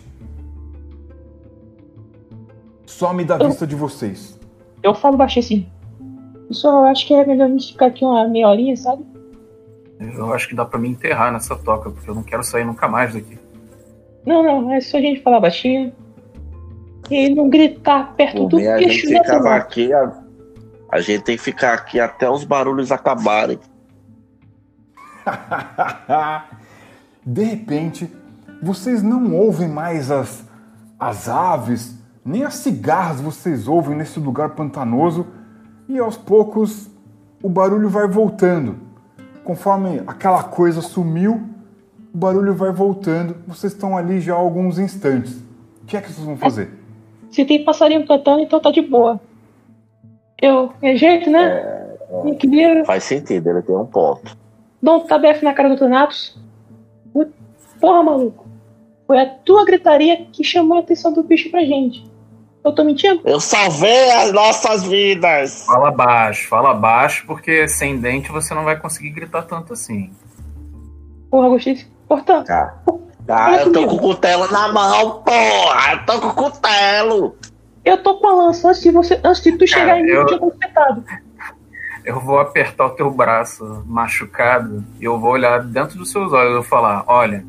Some da vista de vocês. Eu falo baixinho assim. Pessoal, eu acho que é melhor a gente ficar aqui uma meia horinha, sabe? Eu acho que dá pra me enterrar nessa toca, porque eu não quero sair nunca mais daqui. Não, não, é só a gente falar baixinho. E não gritar perto Por do mim, a gente bicho ficava semana. aqui. A, a gente tem que ficar aqui até os barulhos acabarem. [laughs] De repente, vocês não ouvem mais as, as aves, nem as cigarras vocês ouvem nesse lugar pantanoso, e aos poucos o barulho vai voltando. Conforme aquela coisa sumiu, o barulho vai voltando. Vocês estão ali já há alguns instantes. O que é que vocês vão fazer? Se tem passarinho cantando, então tá de boa. Eu, é jeito, né? Equilíbrio. Faz sentido, ele tem um ponto. Dá um tabefe na cara do Thanatos. Porra, maluco. Foi a tua gritaria que chamou a atenção do bicho pra gente. Eu tô mentindo? Eu salvei as nossas vidas! Fala baixo, fala baixo, porque sem dente você não vai conseguir gritar tanto assim. Porra, gostei. Portanto, Cara, cara, eu tô com o cutelo na mão, porra! Eu tô com o cutelo! eu tô com a lança antes de, você, antes de tu chegar em mim, eu- completado. Eu vou apertar o teu braço machucado e eu vou olhar dentro dos seus olhos e vou falar: olha,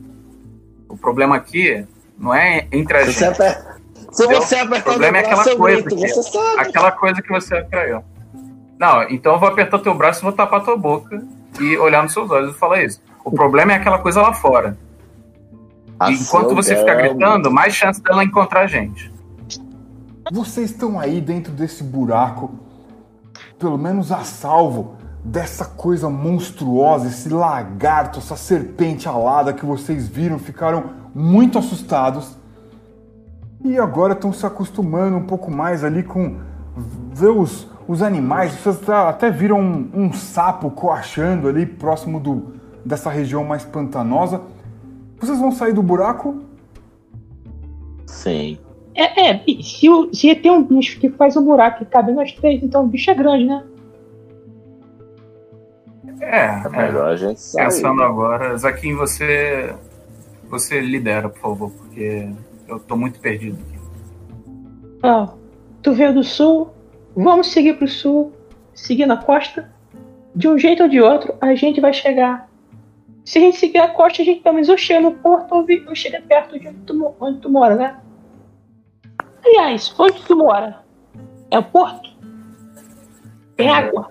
o problema aqui não é entre a Se você, gente. aper... Se você o apertar problema é aquela coisa grito, que- você sabe. Aquela coisa que você atraiu. Não, então eu vou apertar teu braço e vou tapar tua boca e olhar nos seus olhos e falar isso. O problema é aquela coisa lá fora. Enquanto você ficar gritando, mais chance dela encontrar a gente. Vocês estão aí dentro desse buraco, pelo menos a salvo dessa coisa monstruosa, esse lagarto, essa serpente alada que vocês viram, ficaram muito assustados. E agora estão se acostumando um pouco mais ali com ver os, os animais. Vocês até- até viram um, um sapo coachando ali próximo do, dessa região mais pantanosa. Vocês vão sair do buraco? Sim. É, é, se, se tem um bicho que faz um buraco e cabe nós três, então o bicho é grande, né? É, É é. melhor a gente sair. pensando agora, Zaquim, você você lidera, por favor, porque eu tô muito perdido aqui. Ó, tu veio do sul, vamos seguir pro sul, seguir na costa. De um jeito ou de outro, a gente vai chegar. Se a gente seguir a costa, a gente pelo menos ou chega no porto ou, vi- ou chega perto de onde tu, onde tu mora, né? Aliás, onde tu mora? É o porto? Tem É. água?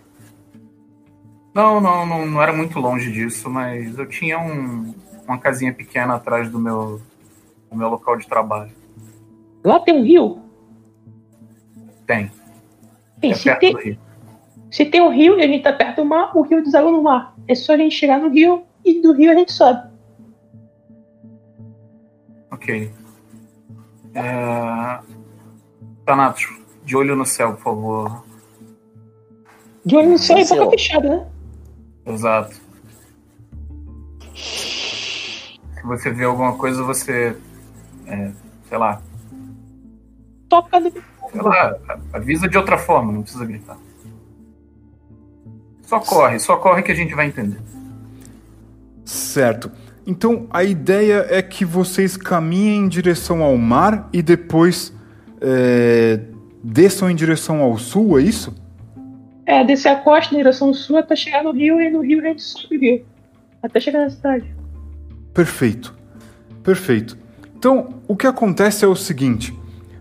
Não, não, não, não era muito longe disso, mas eu tinha um, uma casinha pequena atrás do meu, do meu local de trabalho. Lá tem um rio? Tem, Tem, é se, perto tem, do rio. se tem um rio e a gente tá perto do mar, o rio deságua no mar. É só a gente chegar no rio e do rio a gente sobe. Ok. É... Thanatos, de olho no céu, por favor. De olho no céu e boca fechada, né? Exato. Se você vê alguma coisa, você. é, sei lá. Toca no Sei lá, avisa de outra forma, não precisa gritar. Só corre, só corre que a gente vai entender. Certo. Então a ideia é que vocês caminhem em direção ao mar e depois é, desçam em direção ao sul, é isso? É, descer a costa em direção sul até chegar no rio e no rio a gente sobe o rio. Até chegar na cidade. Perfeito. Perfeito. Então, o que acontece é o seguinte: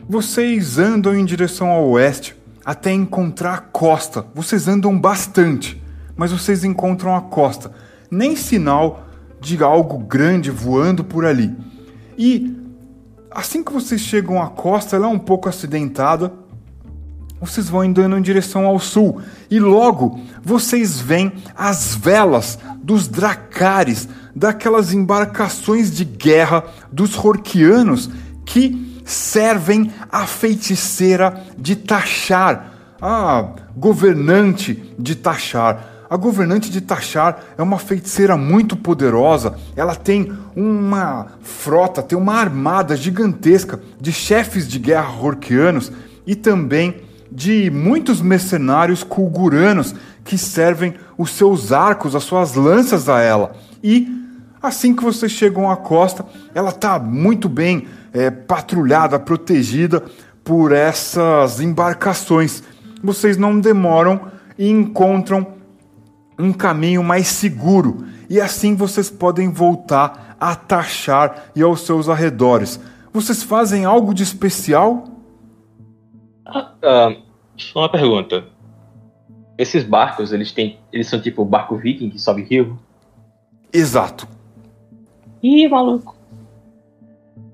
vocês andam em direção ao oeste até encontrar a costa. Vocês andam bastante, mas vocês encontram a costa. Nem sinal de algo grande voando por ali. E assim que vocês chegam à costa, ela é um pouco acidentada. Vocês vão andando em direção ao sul e logo vocês veem as velas dos dracares, daquelas embarcações de guerra dos Horquianos que servem a feiticeira de Tachar, a governante de Tachar. A governante de Tachar é uma feiticeira muito poderosa. Ela tem uma frota, tem uma armada gigantesca de chefes de guerra horquianos e também de muitos mercenários kulguranos que servem os seus arcos, as suas lanças a ela. E assim que vocês chegam à costa, ela está muito bem é, patrulhada, protegida por essas embarcações. Vocês não demoram e encontram um caminho mais seguro, e assim vocês podem voltar a taxar e aos seus arredores. Vocês fazem algo de especial? Ah, só uma pergunta. Esses barcos, eles têm. Eles são tipo barco viking que sobe rio? Exato. Ih, maluco.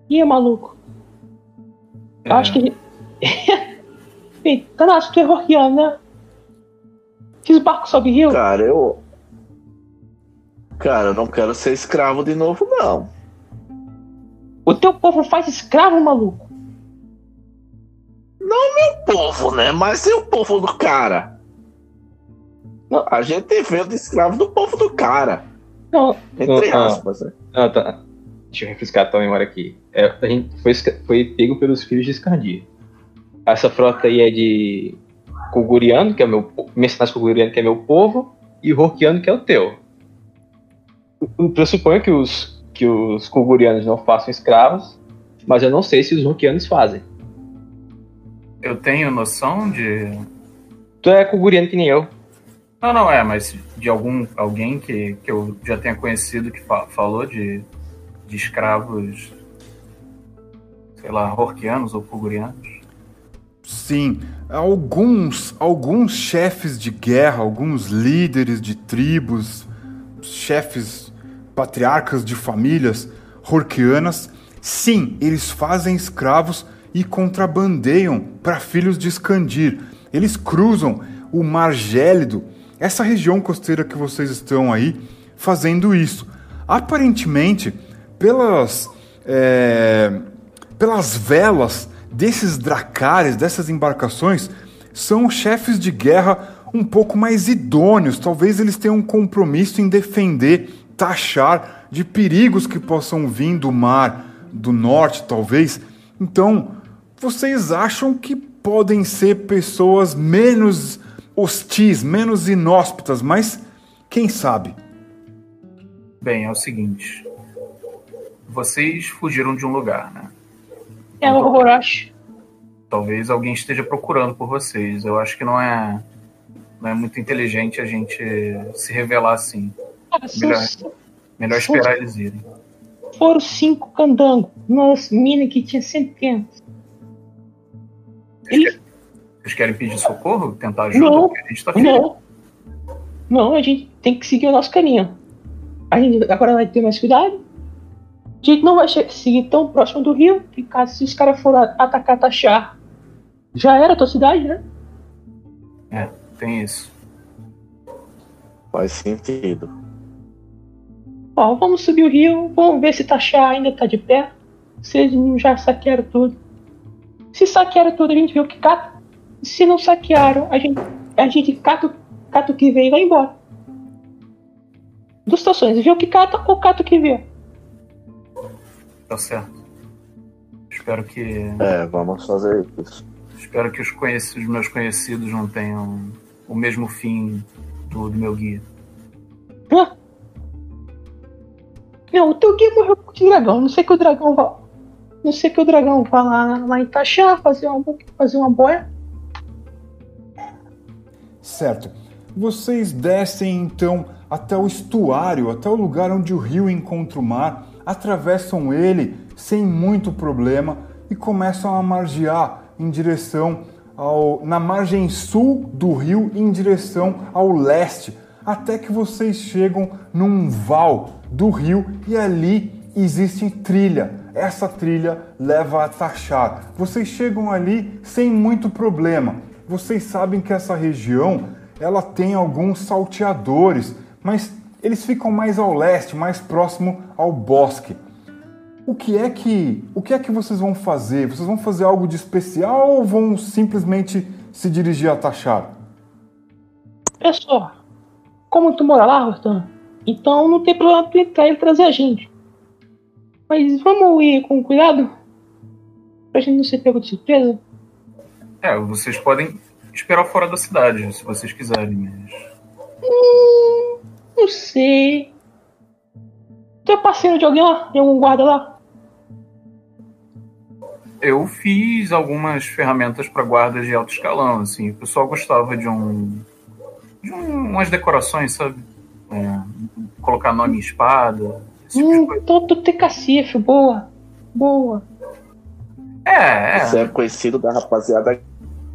Ih, maluco. Eu acho que. [laughs] Ei, Tanato, tu é roquiano, né? Esses barcos sobe rio? Cara, eu. Cara, eu não quero ser escravo de novo, não. O teu povo faz escravo, maluco? Não meu povo, né? Mas e o povo do cara? Não. A gente veio de escravo do povo do cara. Não, Entre Não, ah. aspas, né? Ah, tá. Deixa eu refrescar a tua memória aqui. É, a gente foi, foi pego pelos filhos de Escardia. Essa frota aí é de Koguriano, que é meu mercenários Koguriano, que é meu povo, e Rokiano, que é o teu. Eu- pressuponho que os, que os Kogurianos não façam escravos, mas eu não sei se os Rokianos fazem. Eu tenho noção de. Tu é Koguriano que nem eu. Não, não é, mas de algum alguém que, que eu já tenha conhecido que fa- falou de, de escravos, sei lá, horquianos ou pugurianos. Sim, alguns, alguns chefes de guerra, alguns líderes de tribos, chefes, patriarcas de famílias horquianas, sim, eles fazem escravos e contrabandeiam para filhos de Escandir. Eles cruzam o Mar Gélido, essa região costeira que vocês estão aí, fazendo isso. Aparentemente, pelas, é, pelas velas desses dracares, dessas embarcações, são chefes de guerra um pouco mais idôneos. Talvez eles tenham um compromisso em defender, taxar de perigos que possam vir do mar do norte, talvez. Então, vocês acham que podem ser pessoas menos hostis, menos inóspitas, mas quem sabe? Bem, é o seguinte. Vocês fugiram de um lugar, né? É o Orochi. Talvez alguém esteja procurando por vocês. Eu acho que não é, não é muito inteligente a gente se revelar assim. Cara, são- Melhor. Melhor esperar eles irem. foram cinco candangos. Nossa, mina que tinha centenas. Eles, Vocês querem pedir socorro? Tentar ajuda? Não, a gente tá não. Não, a gente tem que seguir o nosso caminho. A gente agora vai ter mais cuidado. A gente não vai seguir tão próximo do rio, que caso se os caras forem a- atacar Tachar, já era a tua cidade, né? Tem isso. Faz sentido. Ó, vamos subir o rio, vamos ver se Tachar ainda tá de pé. Se eles não já saquearam tudo. Se saquearam tudo, a gente vê o que cata. Se não saquearam, a gente, a gente cata, o- cata o que vê e vai embora. Duas situações, vê o que cata ou cata o que vê. Tá certo. Espero que. É, vamos fazer isso. Espero que os, conhecidos, os meus conhecidos não tenham o mesmo fim do, do meu guia. Hã? Não, o teu guia morreu com o dragão. Não sei que o dragão vai. Não sei que o dragão vai lá, lá em Tachá fazer uma, fazer uma boia. Certo. Vocês descem então até o estuário, até o lugar onde o rio encontra o mar, atravessam ele sem muito problema e começam a margear em direção ao, na margem sul do rio em direção ao leste, até que vocês chegam num val do rio e ali existe trilha. Essa trilha leva a Taxar. Vocês chegam ali sem muito problema. Vocês sabem que essa região ela tem alguns salteadores, mas eles ficam mais ao leste, mais próximo ao bosque. O que é que, o que é que vocês vão fazer? Vocês vão fazer algo de especial ou vão simplesmente se dirigir a Taxar? É só, como tu mora lá, Hortan, então não tem problema tentar ele trazer a gente. Mas vamos ir com cuidado? Pra gente não ser pego de surpresa? É, vocês podem esperar fora da cidade, se vocês quiserem, mas. Hum, não sei. Tu é parceiro de alguém lá? De algum guarda lá? Eu fiz algumas ferramentas para guardas de alto escalão, assim. O pessoal gostava de um. de um, umas decorações, sabe? É, colocar nome em espada. Esse tipo de Hum, coisa. então tu tem cacife, boa. Boa. É, é. Você é conhecido da rapaziada.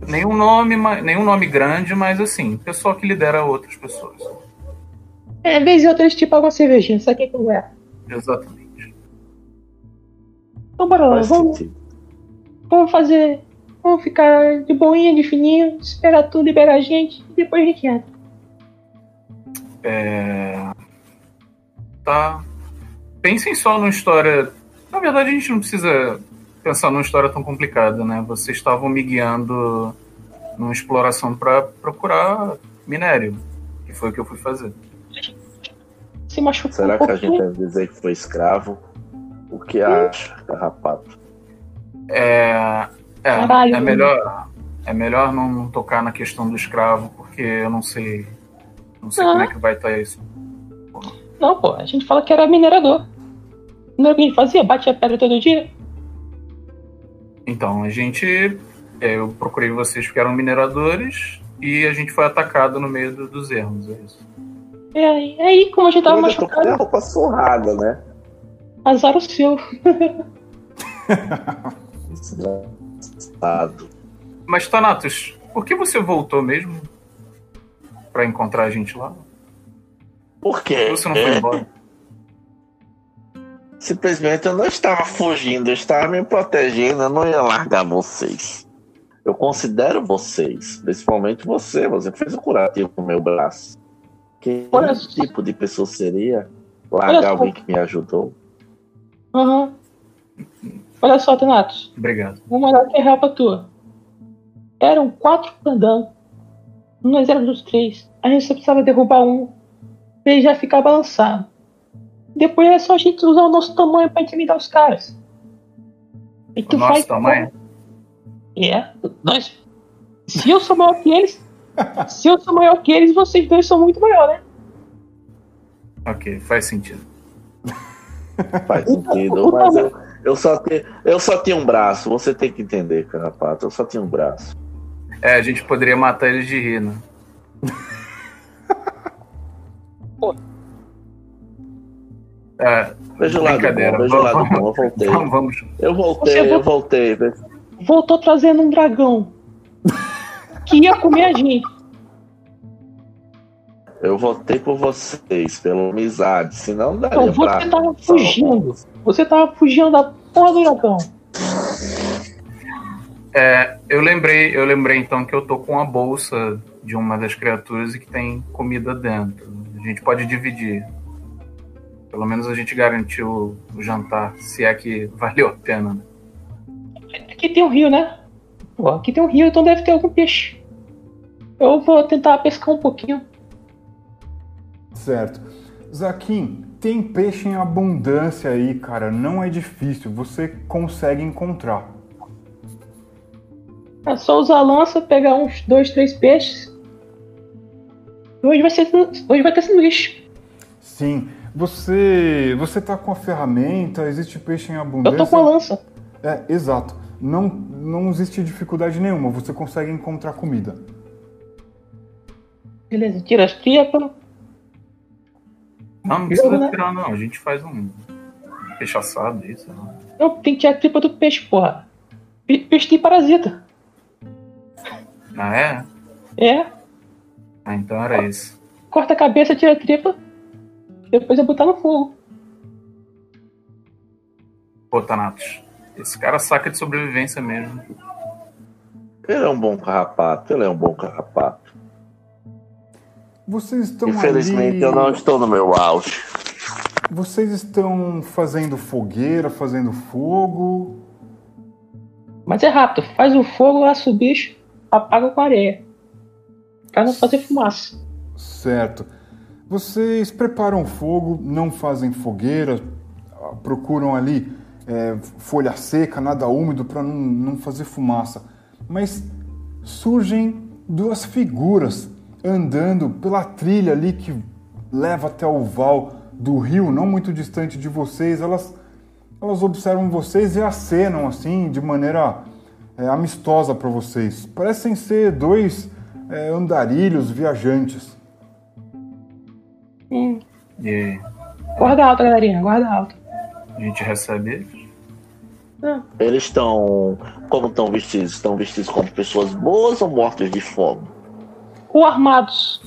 Nenhum nome, nenhum nome grande, mas assim, pessoal que lidera outras pessoas. É, vez em outra eles te pagam uma cervejinha, sabe o que que é? Exatamente. Então bora lá, Faz vamos, sentido. vamos fazer. Vamos ficar de boinha, de fininho, esperar tu liberar a gente e depois a gente entra. É... Tá. Pensem só numa história. Na verdade, a gente não precisa pensar numa história tão complicada, né? Vocês estavam me guiando numa exploração para procurar minério, que foi o que eu fui fazer. Se machucou Será um que a gente deve dizer que foi escravo? O que acha, carrapato? É, é, Caralho, é melhor, é melhor não, não tocar na questão do escravo, porque eu não sei, não sei Ah. como é que vai estar isso. Não, pô, a gente fala que era minerador. Não era o que a gente fazia? Batia pedra todo dia? Então a gente, é, eu procurei vocês porque eram mineradores e a gente foi atacado no meio do- dos erros, é isso. É aí, é aí como a gente tava Eu com a roupa surrada, né? azar o seu. Desgraçado. [laughs] Mas Thanatos, por que você voltou mesmo para encontrar a gente lá? Por Por quê? que você não foi embora? Simplesmente eu não estava fugindo, eu estava me protegendo, eu não ia largar vocês. Eu considero vocês, principalmente você, você fez o curativo no meu braço. Que Olha só. tipo de pessoa seria Olha largar só. alguém que me ajudou? Aham. Olha só, Tenatos. Obrigado. Vou mandar aqui a real pra tu. Eram quatro pandão. Nós éramos os três. A gente só precisava derrubar um. Pra ele já ficar balançado. Depois é só a gente usar o nosso tamanho pra intimidar os caras. E O nosso tamanho? É. Nós. Se eu sou maior que eles. [laughs] se eu sou maior que eles, vocês dois são muito maior, né? Ok, faz sentido. [laughs] Faz sentido, mas eu, eu, só tenho, eu só tinha um braço, você tem que entender, carrapato, eu só tinha um braço. É, a gente poderia matar eles de rir, né? [laughs] É, Veja o lado Brincadeira, bom, veja o lado vamos- bom, eu voltei. então vamos. Eu Você voltei, voltou- eu voltei. Voltou trazendo um dragão. Que ia comer a gente. Eu votei por vocês, pela amizade, senão daria Então, pra... você tava fugindo. Você tava fugindo da porra do dragão. É, eu lembrei, eu lembrei então que eu tô com a bolsa de uma das criaturas e que tem comida dentro. A gente pode dividir. Pelo menos a gente garantiu o jantar, se é que valeu a pena. né? Aqui tem um rio, né? Pô, aqui tem um rio, então deve ter algum peixe. Eu vou tentar pescar um pouquinho. Certo. Zaquim, tem peixe em abundância aí, cara. Não é difícil. Você consegue encontrar. É só usar a lança, pegar uns dois, três peixes. Hoje vai, ser, hoje vai ter sanduíche. Sim. Você, você tá com a ferramenta, existe peixe em Eu abundância. tô com a lança. É, exato. Não, não existe dificuldade nenhuma, você consegue encontrar comida. Beleza, tira as tripas. Não, não Jogo, precisa né? tirar, não. A gente faz um peixe assado, isso. Não. Não, tem que tirar a tripa do peixe, porra. Pe- Peixe tem parasita. Ah, é? É, Ah, então era isso. corta a cabeça, tira a tripa. Depois é botar no fogo. Pô, Thanatos. Esse cara saca de sobrevivência mesmo. Ele é um bom carrapato, ele é um bom carrapato. Vocês estão Infelizmente ali... eu não estou no meu auge. Vocês estão fazendo fogueira, fazendo fogo. Mas é rápido, faz o fogo, laça o bicho, apaga com areia. Pra não fazer fumaça. Certo. Vocês preparam fogo, não fazem fogueira, procuram ali é, folha seca, nada úmido para não, não fazer fumaça. Mas surgem duas figuras andando pela trilha ali que leva até o val do rio, não muito distante de vocês. Elas, elas observam vocês e acenam assim de maneira é, amistosa para vocês. Parecem ser dois é, andarilhos viajantes. Hum, E guarda alta, galerinha, guarda alta. a gente recebe eles. Ah, Eles estão. Como estão vestidos? Estão vestidos como pessoas boas ou mortos de fome? ou armados.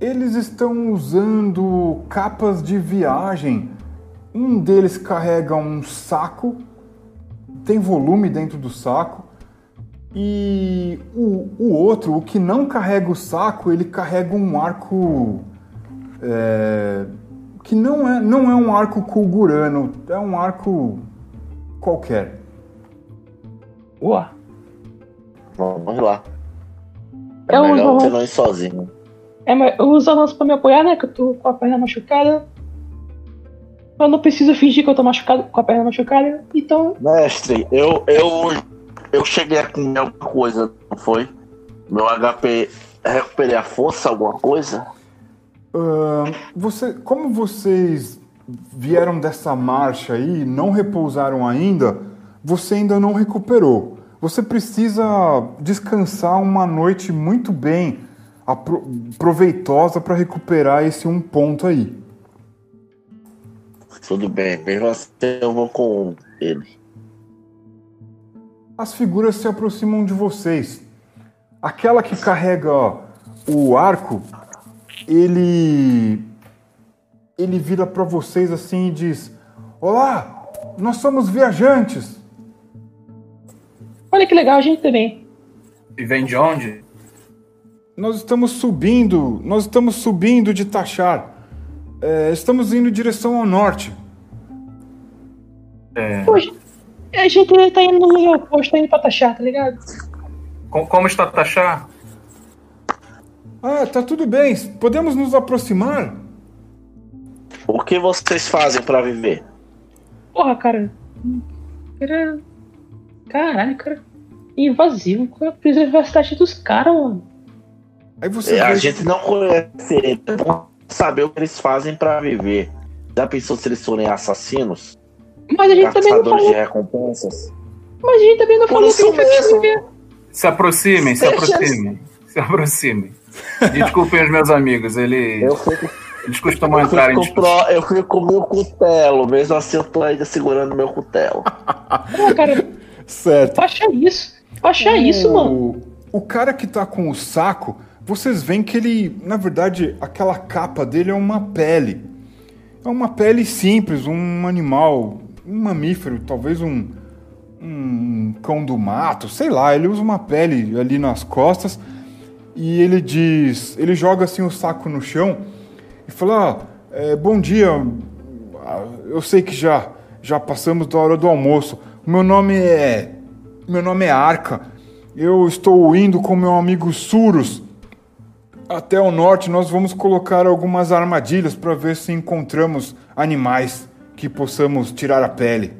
Eles estão usando capas de viagem. Um deles carrega um saco, tem volume dentro do saco. E o, o outro, o que não carrega o saco, ele carrega um arco. é, que não é, não é um arco kulgurano, é um arco qualquer. Boa. Vamos lá. É Eu melhor você não ir sozinho. É, mas eu uso a lança pra me apoiar, né? Que eu tô com a perna machucada. Eu não preciso fingir que eu tô machucado com a perna machucada. Então, Mestre, eu, eu, eu cheguei a comer alguma coisa, não foi? Meu HP. Recuperei a força, alguma coisa? Ahn, você, como vocês vieram dessa marcha aí, não repousaram ainda, você ainda não recuperou. Você precisa descansar uma noite muito bem, proveitosa para recuperar esse um ponto aí. Tudo bem, mesmo assim eu vou com ele. As figuras se aproximam de vocês. Aquela que carrega o arco, ele ele vira para vocês assim e diz: "Olá, nós somos viajantes. olha que legal, a gente também. E vem de onde? Nós estamos subindo, nós estamos subindo de Tachar. É, estamos indo em direção ao norte. É, Poxa, a gente tá indo no meu posto, tá indo pra taxar, tá ligado? com- como está Tachar? Ah, tá tudo bem. Podemos nos aproximar? O que vocês fazem pra viver? Porra, cara. Cara. Caralho, cara. Invasivo. Qual é a privacidade dos caras, mano? Aí você É, a gente não conhece ele. É bom saber o que eles fazem pra viver. Já pensou se eles forem assassinos? Mas a gente também não Caçadores de falou. recompensas? Mas a gente também não Por falou isso que ele fez mesmo. viver. Se aproximem, se aproximem. Se aproximem. Desculpem os meus amigos, eles, Eu fico, eles costumam eu entrar em eu fico com o meu cutelo. Mesmo assim, eu tô ainda segurando meu cutelo. [laughs] Pô, cara, Certo. baixa isso. Baixa isso, mano. O, o cara que tá com o saco, vocês veem que ele, na verdade, aquela capa dele é uma pele. É uma pele simples, um animal, um mamífero, talvez um, um cão do mato, sei lá. Ele usa uma pele ali nas costas e ele diz, ele joga assim o saco no chão e ah, é, "Bom dia, eu sei que já já passamos da hora do almoço. Meu nome é meu nome é Arca. Eu estou indo com meu amigo Surus até o norte. Nós vamos colocar algumas armadilhas para ver se encontramos animais que possamos tirar a pele.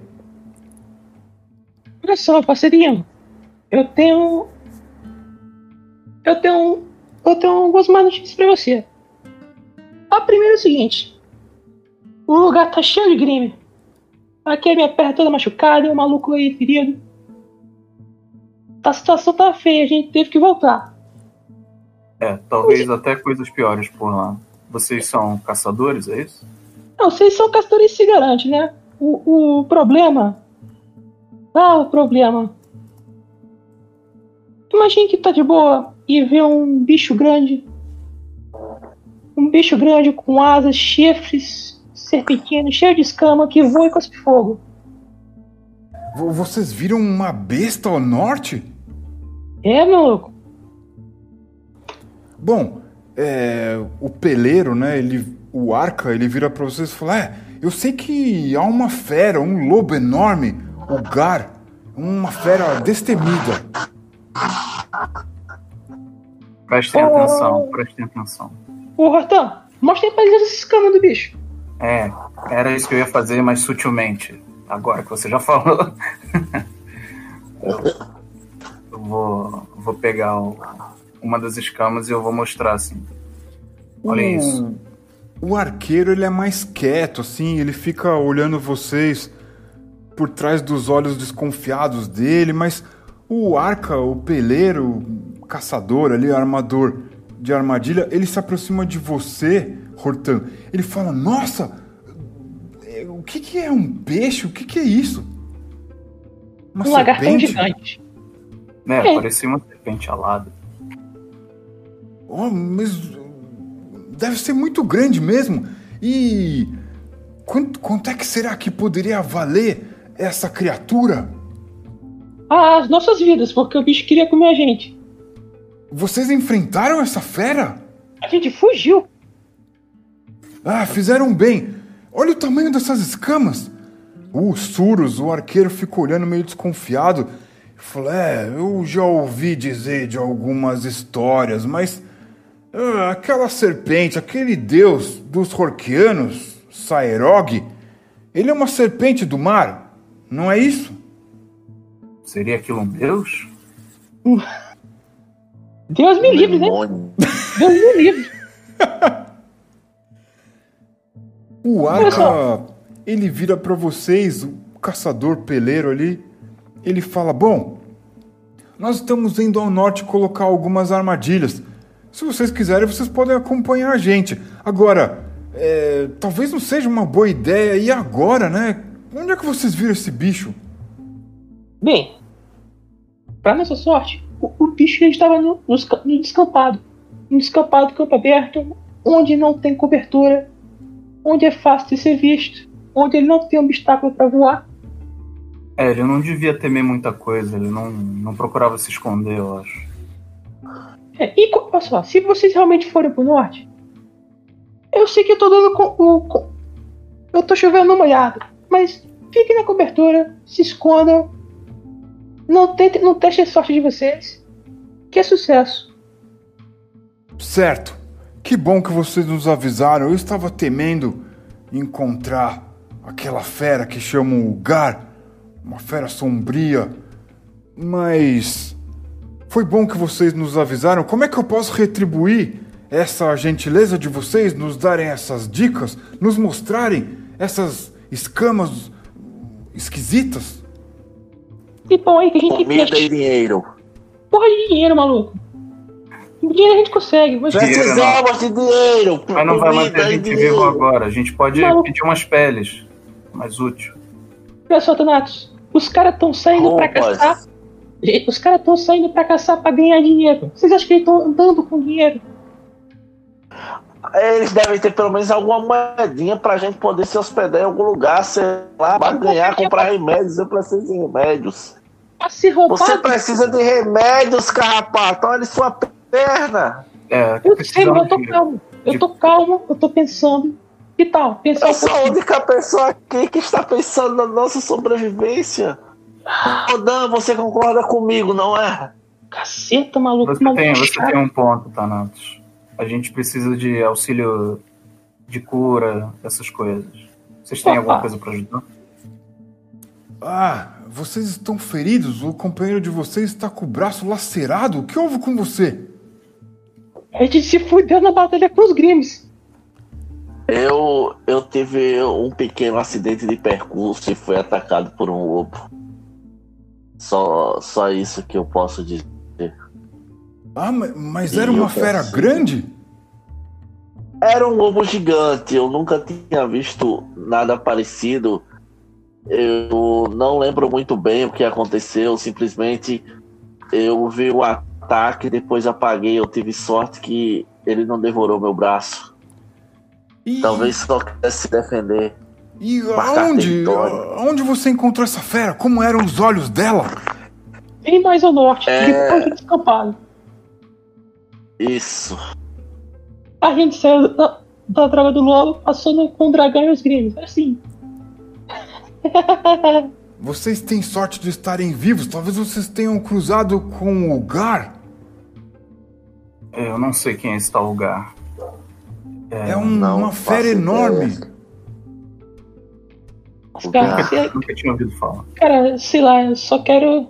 Olha só, parceirinho. Eu tenho. Eu tenho. Eu tenho algumas más notícias pra você. A primeira é o seguinte: o lugar tá cheio de grime. Aqui a minha perna toda machucada, e o maluco aí ferido. A situação tá feia, a gente teve que voltar. É, talvez até coisas piores por lá. Vocês são caçadores, é isso? Não, vocês são caçadores se garante, né? O, o problema. Ah, o problema. Imagine que tá de boa e vê um bicho grande. Um bicho grande com asas, chifres, serpentinos, cheio de escama que voa e cospe fogo. Vo- Vocês viram uma besta ao norte? É, meu louco. Bom, é, o peleiro, né? Ele, o arca, ele vira pra vocês e fala: É, eu sei que há uma fera, um lobo enorme, o Gar, uma fera destemida. Prestem Oh. atenção, prestem atenção. Ô, Rotan, mostra aí pra eles essa escama do bicho. É, era isso que eu ia fazer, mas sutilmente. Agora que você já falou. [laughs] eu vou, vou pegar o- uma das escamas e eu vou mostrar assim. Olha o, isso. O arqueiro, ele é mais quieto, assim, ele fica olhando vocês por trás dos olhos desconfiados dele, mas o arca, o peleiro, o caçador ali, o armador de armadilha, ele se aproxima de você, Hortan. Ele fala: Nossa, o que, que é um peixe? O que, que é isso? Uma um lagartão serpente? gigante. Né, É. parecia uma serpente alada. Oh, mas deve ser muito grande mesmo. E quanto, quanto é que será que poderia valer essa criatura? As nossas vidas, porque o bicho queria comer a gente. Vocês enfrentaram essa fera? A gente fugiu. Ah, fizeram bem. Olha o tamanho dessas escamas. O Surus, o arqueiro, ficou olhando meio desconfiado. E falou: É, eu já ouvi dizer de algumas histórias, mas ah, aquela serpente, aquele deus dos Horquianos, Saerog, ele é uma serpente do mar, não é isso? Seria aquilo um deus? [laughs] Deus me livre, né? Deus me livre. [laughs] O Arca, ele vira pra vocês, o caçador peleiro ali, ele fala: Bom, nós estamos indo ao norte colocar algumas armadilhas. Se vocês quiserem, vocês podem acompanhar a gente. Agora, é, talvez não seja uma boa ideia ir agora, né? Onde é que vocês viram esse bicho? Bem, pra nossa sorte, o, o bicho estava no, no, no descampado. No descampado, campo aberto, onde não tem cobertura, onde é fácil de ser visto, onde ele não tem obstáculo para voar. É, ele não devia temer muita coisa, ele não, não procurava se esconder, eu acho. É, e olha só, se vocês realmente forem pro norte, eu sei que eu tô dando com, o- com- eu tô chovendo molhado, mas fiquem na cobertura, se escondam, não tentem, não testem a sorte de vocês, que é sucesso. Certo. Que bom que vocês nos avisaram. Eu estava temendo encontrar aquela fera que chamam o Gar, uma fera sombria. Mas foi bom que vocês nos avisaram. Como é que eu posso retribuir essa gentileza de vocês nos darem essas dicas, nos mostrarem essas escamas esquisitas? E bom aí que a gente tem Comida e peixe. dinheiro. Porra de dinheiro, maluco. Dinheiro a gente consegue, mas Precisamos de dinheiro. Mas não vai manter a e gente dinheiro. vivo agora. A gente pode Maluco. pedir umas peles. Mais útil. olha só, Donatos, os caras estão saindo pra Roupas. caçar. Gente, Os caras estão saindo pra caçar pra ganhar dinheiro. Vocês acham que eles estão andando com dinheiro? Eles devem ter pelo menos alguma moedinha pra gente poder se hospedar em algum lugar, sei lá, pra ganhar, comprar remédios. Eu preciso de remédios. Pra ser roubado? Você precisa de remédios, carrapato. Olha sua perna. É, Eu sei, mas eu tô de- calmo. Eu tô calmo, eu tô pensando. Que tal? Pensar Eu sou a única pessoa aqui que está pensando na nossa sobrevivência. Rodan, você concorda comigo, não é? Caceta, maluco. Você maluco tem, você tem um ponto, Thanatos. A gente precisa de auxílio de cura, essas coisas. Vocês têm Opa. alguma coisa pra ajudar? Ah, vocês estão feridos? O companheiro de vocês está com o braço lacerado? O que houve com você? A gente se fudeu na batalha com os Grimes. Eu, eu tive um pequeno acidente de percurso e fui atacado por um lobo. Só, só isso que eu posso dizer. Ah, ma- mas E era uma fera pensei- grande? Era um lobo gigante, eu nunca tinha visto nada parecido. Eu não lembro muito bem o que aconteceu, simplesmente eu vi o ataque, depois apaguei. Eu tive sorte que ele não devorou meu braço. E, Talvez só quisesse se defender. E Marcar aonde? Aonde você encontrou essa fera? Como eram os olhos dela? Bem mais ao norte, É. depois do descampado. Isso. A gente saiu da, da droga do lobo, passou no, com o dragão e os gringos. Assim. [laughs] Vocês têm sorte de estarem vivos. Talvez vocês tenham cruzado com o Gar. Eu não sei quem é esse tal lugar. É, um- não uma fera ideia. enorme. Cara, se- Nunca tinha ouvido falar. cara, sei lá, eu só quero.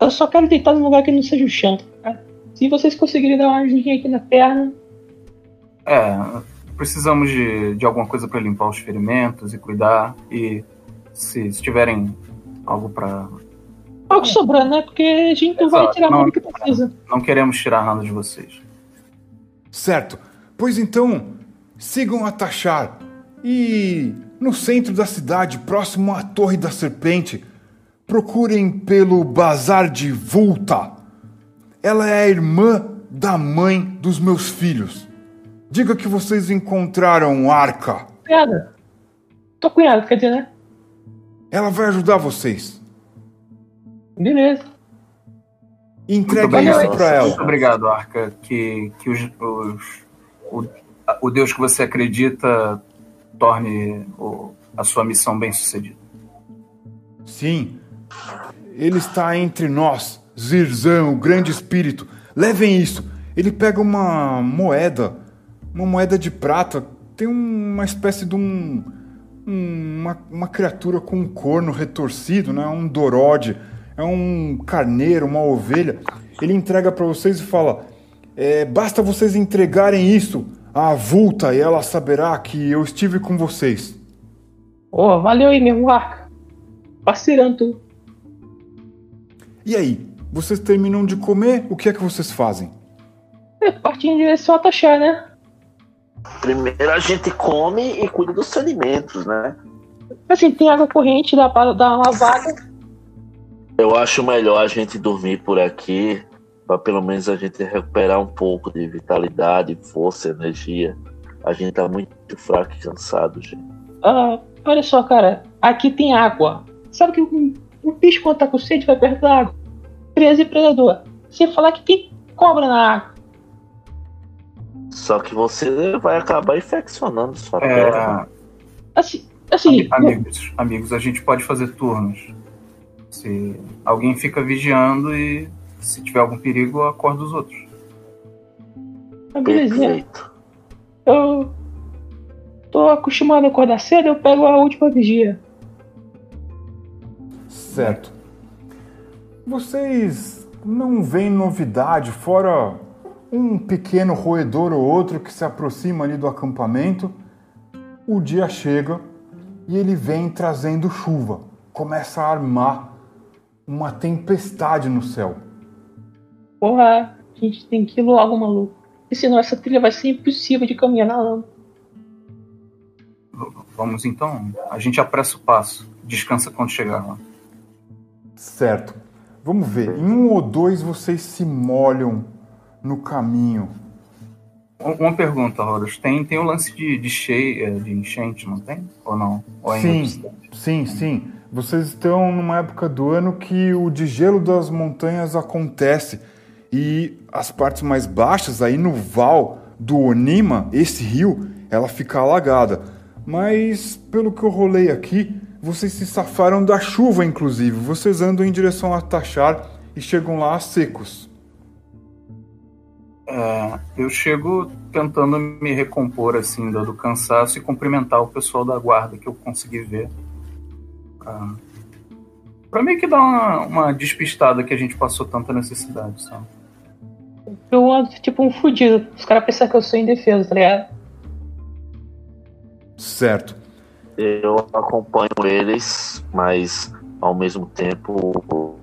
Eu só quero deitar num lugar que não seja o chão. Cara. Se vocês conseguirem dar uma ajudinha aqui na perna, É, precisamos de, de alguma coisa para limpar os ferimentos e cuidar. E se, se tiverem algo para. algo sobrando, né? Porque a gente não vai Exato, tirar não- nada que precisa. Não queremos tirar nada de vocês. Certo. Pois então, sigam a Tachar. E no centro da cidade, próximo à Torre da Serpente, procurem pelo Bazar de Vulta. Ela é a irmã da mãe dos meus filhos. Diga que vocês encontraram Arca. Cunhada. Tô cunhado, quer dizer, né? Ela vai ajudar vocês. Beleza. Obrigado. isso pra Muito ela. obrigado, Arca. Que, que os, os- o, o Deus que você acredita torne o- a sua missão bem sucedida. Sim. Ele está entre nós, Zirzan, o grande espírito. Levem isso. Ele pega uma moeda, uma moeda de prata. Tem uma espécie de um. um- uma, uma criatura com um corno retorcido, né? Um dorode. É um carneiro, uma ovelha. Ele entrega para vocês e fala: "É, basta vocês entregarem isso à vulta e ela saberá que eu estive com vocês. Ô, valeu aí, meu arca. Parceirando tu. E aí, vocês terminam de comer? O que é que vocês fazem? É, partindo em direção a Tachar, né? Primeiro a gente come e cuida dos alimentos, né? Assim, tem água corrente, dá pra dar uma lavada. Eu acho melhor a gente dormir por aqui, para pelo menos a gente recuperar um pouco de vitalidade, força, energia. A gente tá muito fraco e cansado, gente. Ah, olha só, cara. Aqui tem água. Sabe que um, um bicho quando tá com sede vai perto da água. Presa e predador. Você falar que tem cobra na água. Só que você vai acabar infeccionando sua terra. É, Assim, assim. amigos, amigos, a gente pode fazer turnos. Se alguém fica vigiando e se tiver algum perigo, acorda os outros. Ah, belezinha. Perfeito. Eu tô acostumado a acordar cedo, eu pego a última vigia. Certo. Vocês não veem novidade fora um pequeno roedor ou outro que se aproxima ali do acampamento. O dia chega e ele vem trazendo chuva. Começa a armar uma tempestade no céu. Porra, a gente tem que ir logo, maluco. Porque senão essa trilha vai ser impossível de caminhar na lama. Vamos então. A gente apressa o passo. Descansa quando chegar lá. Certo. Vamos ver. Em um ou dois vocês se molham no caminho. Um- Uma pergunta, Horus. Tem, tem o lance de, de cheia, de enchente, não tem? Ou não? Ou é Sim, sim, sim. Vocês estão numa época do ano que o degelo das montanhas acontece e as partes mais baixas, aí no val do Onima, esse rio, ela fica alagada. Mas pelo que eu rolei aqui, vocês se safaram da chuva, inclusive. Vocês andam em direção a Tachar e chegam lá secos. É, eu chego tentando me recompor assim do, do cansaço e cumprimentar o pessoal da guarda que eu consegui ver. Ah, pra meio que dar uma, uma despistada que a gente passou tanta necessidade, sabe? Eu ando tipo um fudido. Os caras pensam que eu sou indefeso, tá ligado? Certo. Eu acompanho eles, mas ao mesmo tempo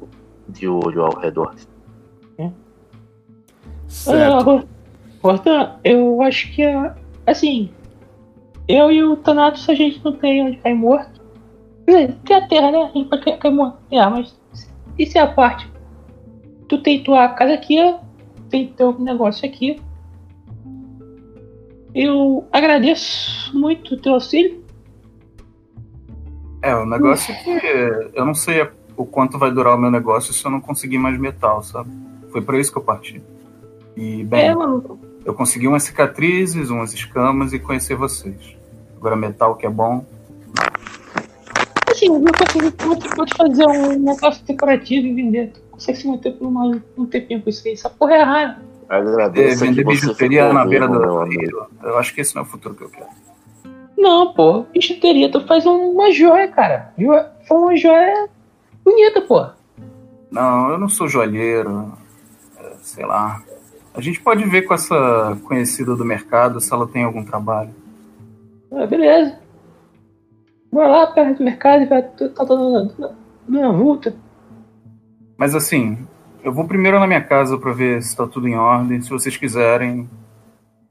de olho ao redor. Certo. Portanto, eu acho que, assim, eu e o Thanatos, a gente não tem onde cair morto. Tem a terra, né? A gente pode cair morto. É, mas isso é a parte. Tu tem tua casa aqui, tem teu negócio aqui. Eu agradeço muito o teu auxílio. É, o negócio é que eu não sei o quanto vai durar o meu negócio se eu não conseguir mais metal, sabe? Foi por isso que eu parti. E, bem, É, eu consegui umas cicatrizes, umas escamas e conhecer vocês. Agora, metal que é bom. Assim, eu consegui tu pode fazer um negócio decorativo e vender. Tu consegue se manter por uma, um tempinho com isso aí. Essa porra é rara. É, Agradeço que vender bijuteria na beira rio. Eu acho que esse não é o futuro que eu quero. Não, pô. Bijuteria, tu faz uma joia, cara. Joia, foi uma joia bonita, pô. Não, eu não sou joalheiro. é, sei lá. A gente pode ver com essa conhecida do mercado se ela tem algum trabalho. Ah, beleza. Bora lá perto do mercado e vai tá dando uma multa. Mas assim, eu vou primeiro na minha casa pra ver se tá tudo em ordem. Se vocês quiserem,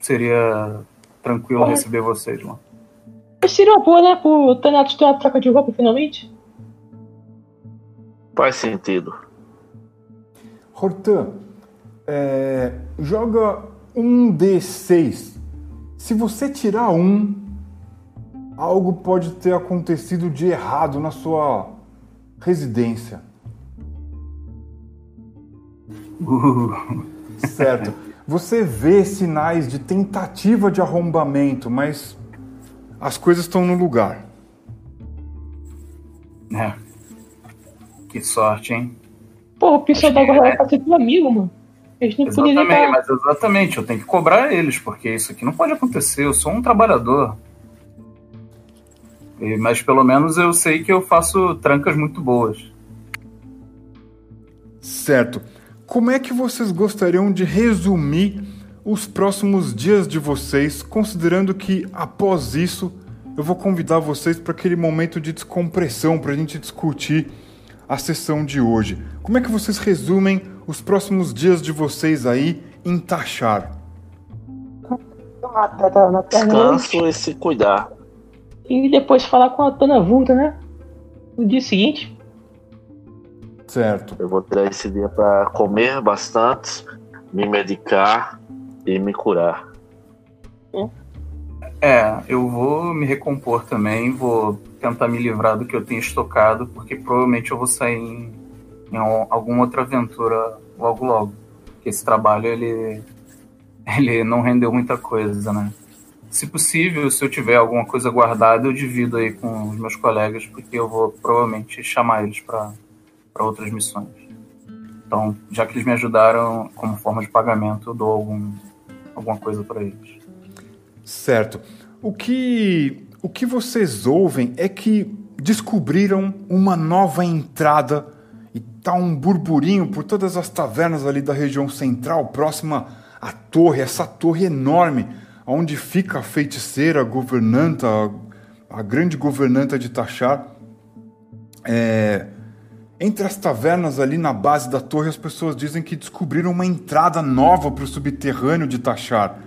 seria tranquilo Pode. receber vocês lá. Mas seria uma boa, né? Pro Thanatos ter uma troca de roupa finalmente. Faz sentido. Hortan, é, joga um D6. Se você tirar um, algo pode ter acontecido de errado na sua residência. Uh, Certo. Você vê sinais de tentativa de arrombamento, mas as coisas estão no lugar. é. Que sorte, hein? Pô, o pessoal da guarda ser teu amigo, mano. Eles Exatamente, mas exatamente, eu tenho que cobrar eles, porque isso aqui não pode acontecer. Eu sou um trabalhador. E- Mas pelo menos eu sei que eu faço trancas muito boas. Certo. Como é que vocês gostariam de resumir os próximos dias de vocês, considerando que após isso eu vou convidar vocês para aquele momento de descompressão para a gente discutir a sessão de hoje. Como é que vocês resumem os próximos dias de vocês aí em Tachar? Ah, tá, tá, Descanso e se cuidar. E depois falar com a dona Vulta, né? No dia seguinte. Certo. Eu vou tirar esse dia pra comer bastante, me medicar e me curar. É, eu vou me recompor também, vou tentar me livrar do que eu tenho estocado, porque provavelmente eu vou sair em, em al- alguma outra aventura logo logo. Porque esse trabalho, ele, ele não rendeu muita coisa, né? Se possível, se eu tiver alguma coisa guardada, eu divido aí com os meus colegas, porque eu vou provavelmente chamar eles para outras missões. Então, já que eles me ajudaram como forma de pagamento, eu dou algum, alguma coisa para eles. Certo. O que, o que vocês ouvem é que descobriram uma nova entrada tá um burburinho por todas as tavernas ali da região central, próxima à torre, essa torre enorme, onde fica a feiticeira, a governanta, a, a grande governanta de Tachar. É, entre as tavernas ali na base da torre, as pessoas dizem que descobriram uma entrada nova para o subterrâneo de Tachar.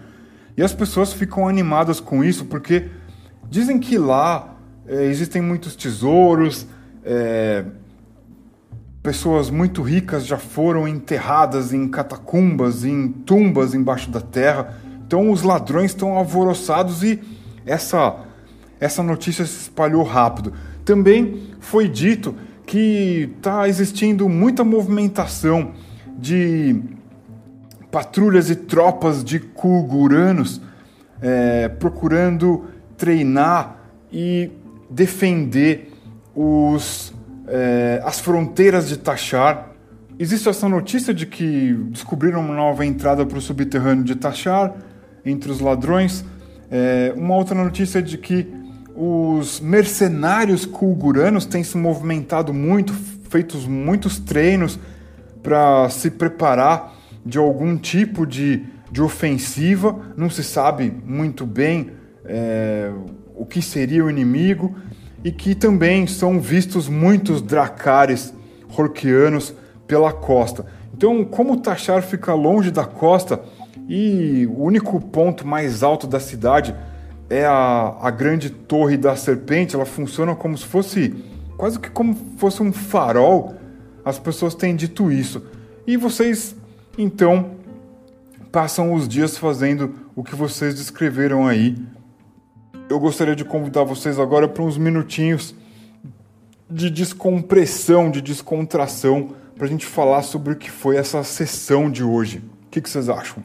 E as pessoas ficam animadas com isso porque dizem que lá é, existem muitos tesouros, é, pessoas muito ricas já foram enterradas em catacumbas, em tumbas embaixo da terra. Então os ladrões estão alvoroçados e essa, essa notícia se espalhou rápido. Também foi dito que está existindo muita movimentação de patrulhas e tropas de Kulguranos é, procurando treinar e defender os, é, as fronteiras de Tachar. Existe essa notícia de que descobriram uma nova entrada para o subterrâneo de Tachar entre os ladrões. É, uma outra notícia de que os mercenários Kulguranos têm se movimentado muito, feitos muitos treinos para se preparar de algum tipo de, de ofensiva, não se sabe muito bem é, o que seria o inimigo, e que também são vistos muitos dracares horquianos pela costa. Então, como Tachar fica longe da costa e o único ponto mais alto da cidade é a, a grande torre da serpente, ela funciona como se fosse quase que como fosse um farol. As pessoas têm dito isso. E vocês, então, passam os dias fazendo o que vocês descreveram aí. Eu gostaria de convidar vocês agora para uns minutinhos de descompressão, de descontração, para a gente falar sobre o que foi essa sessão de hoje. O que, que vocês acham?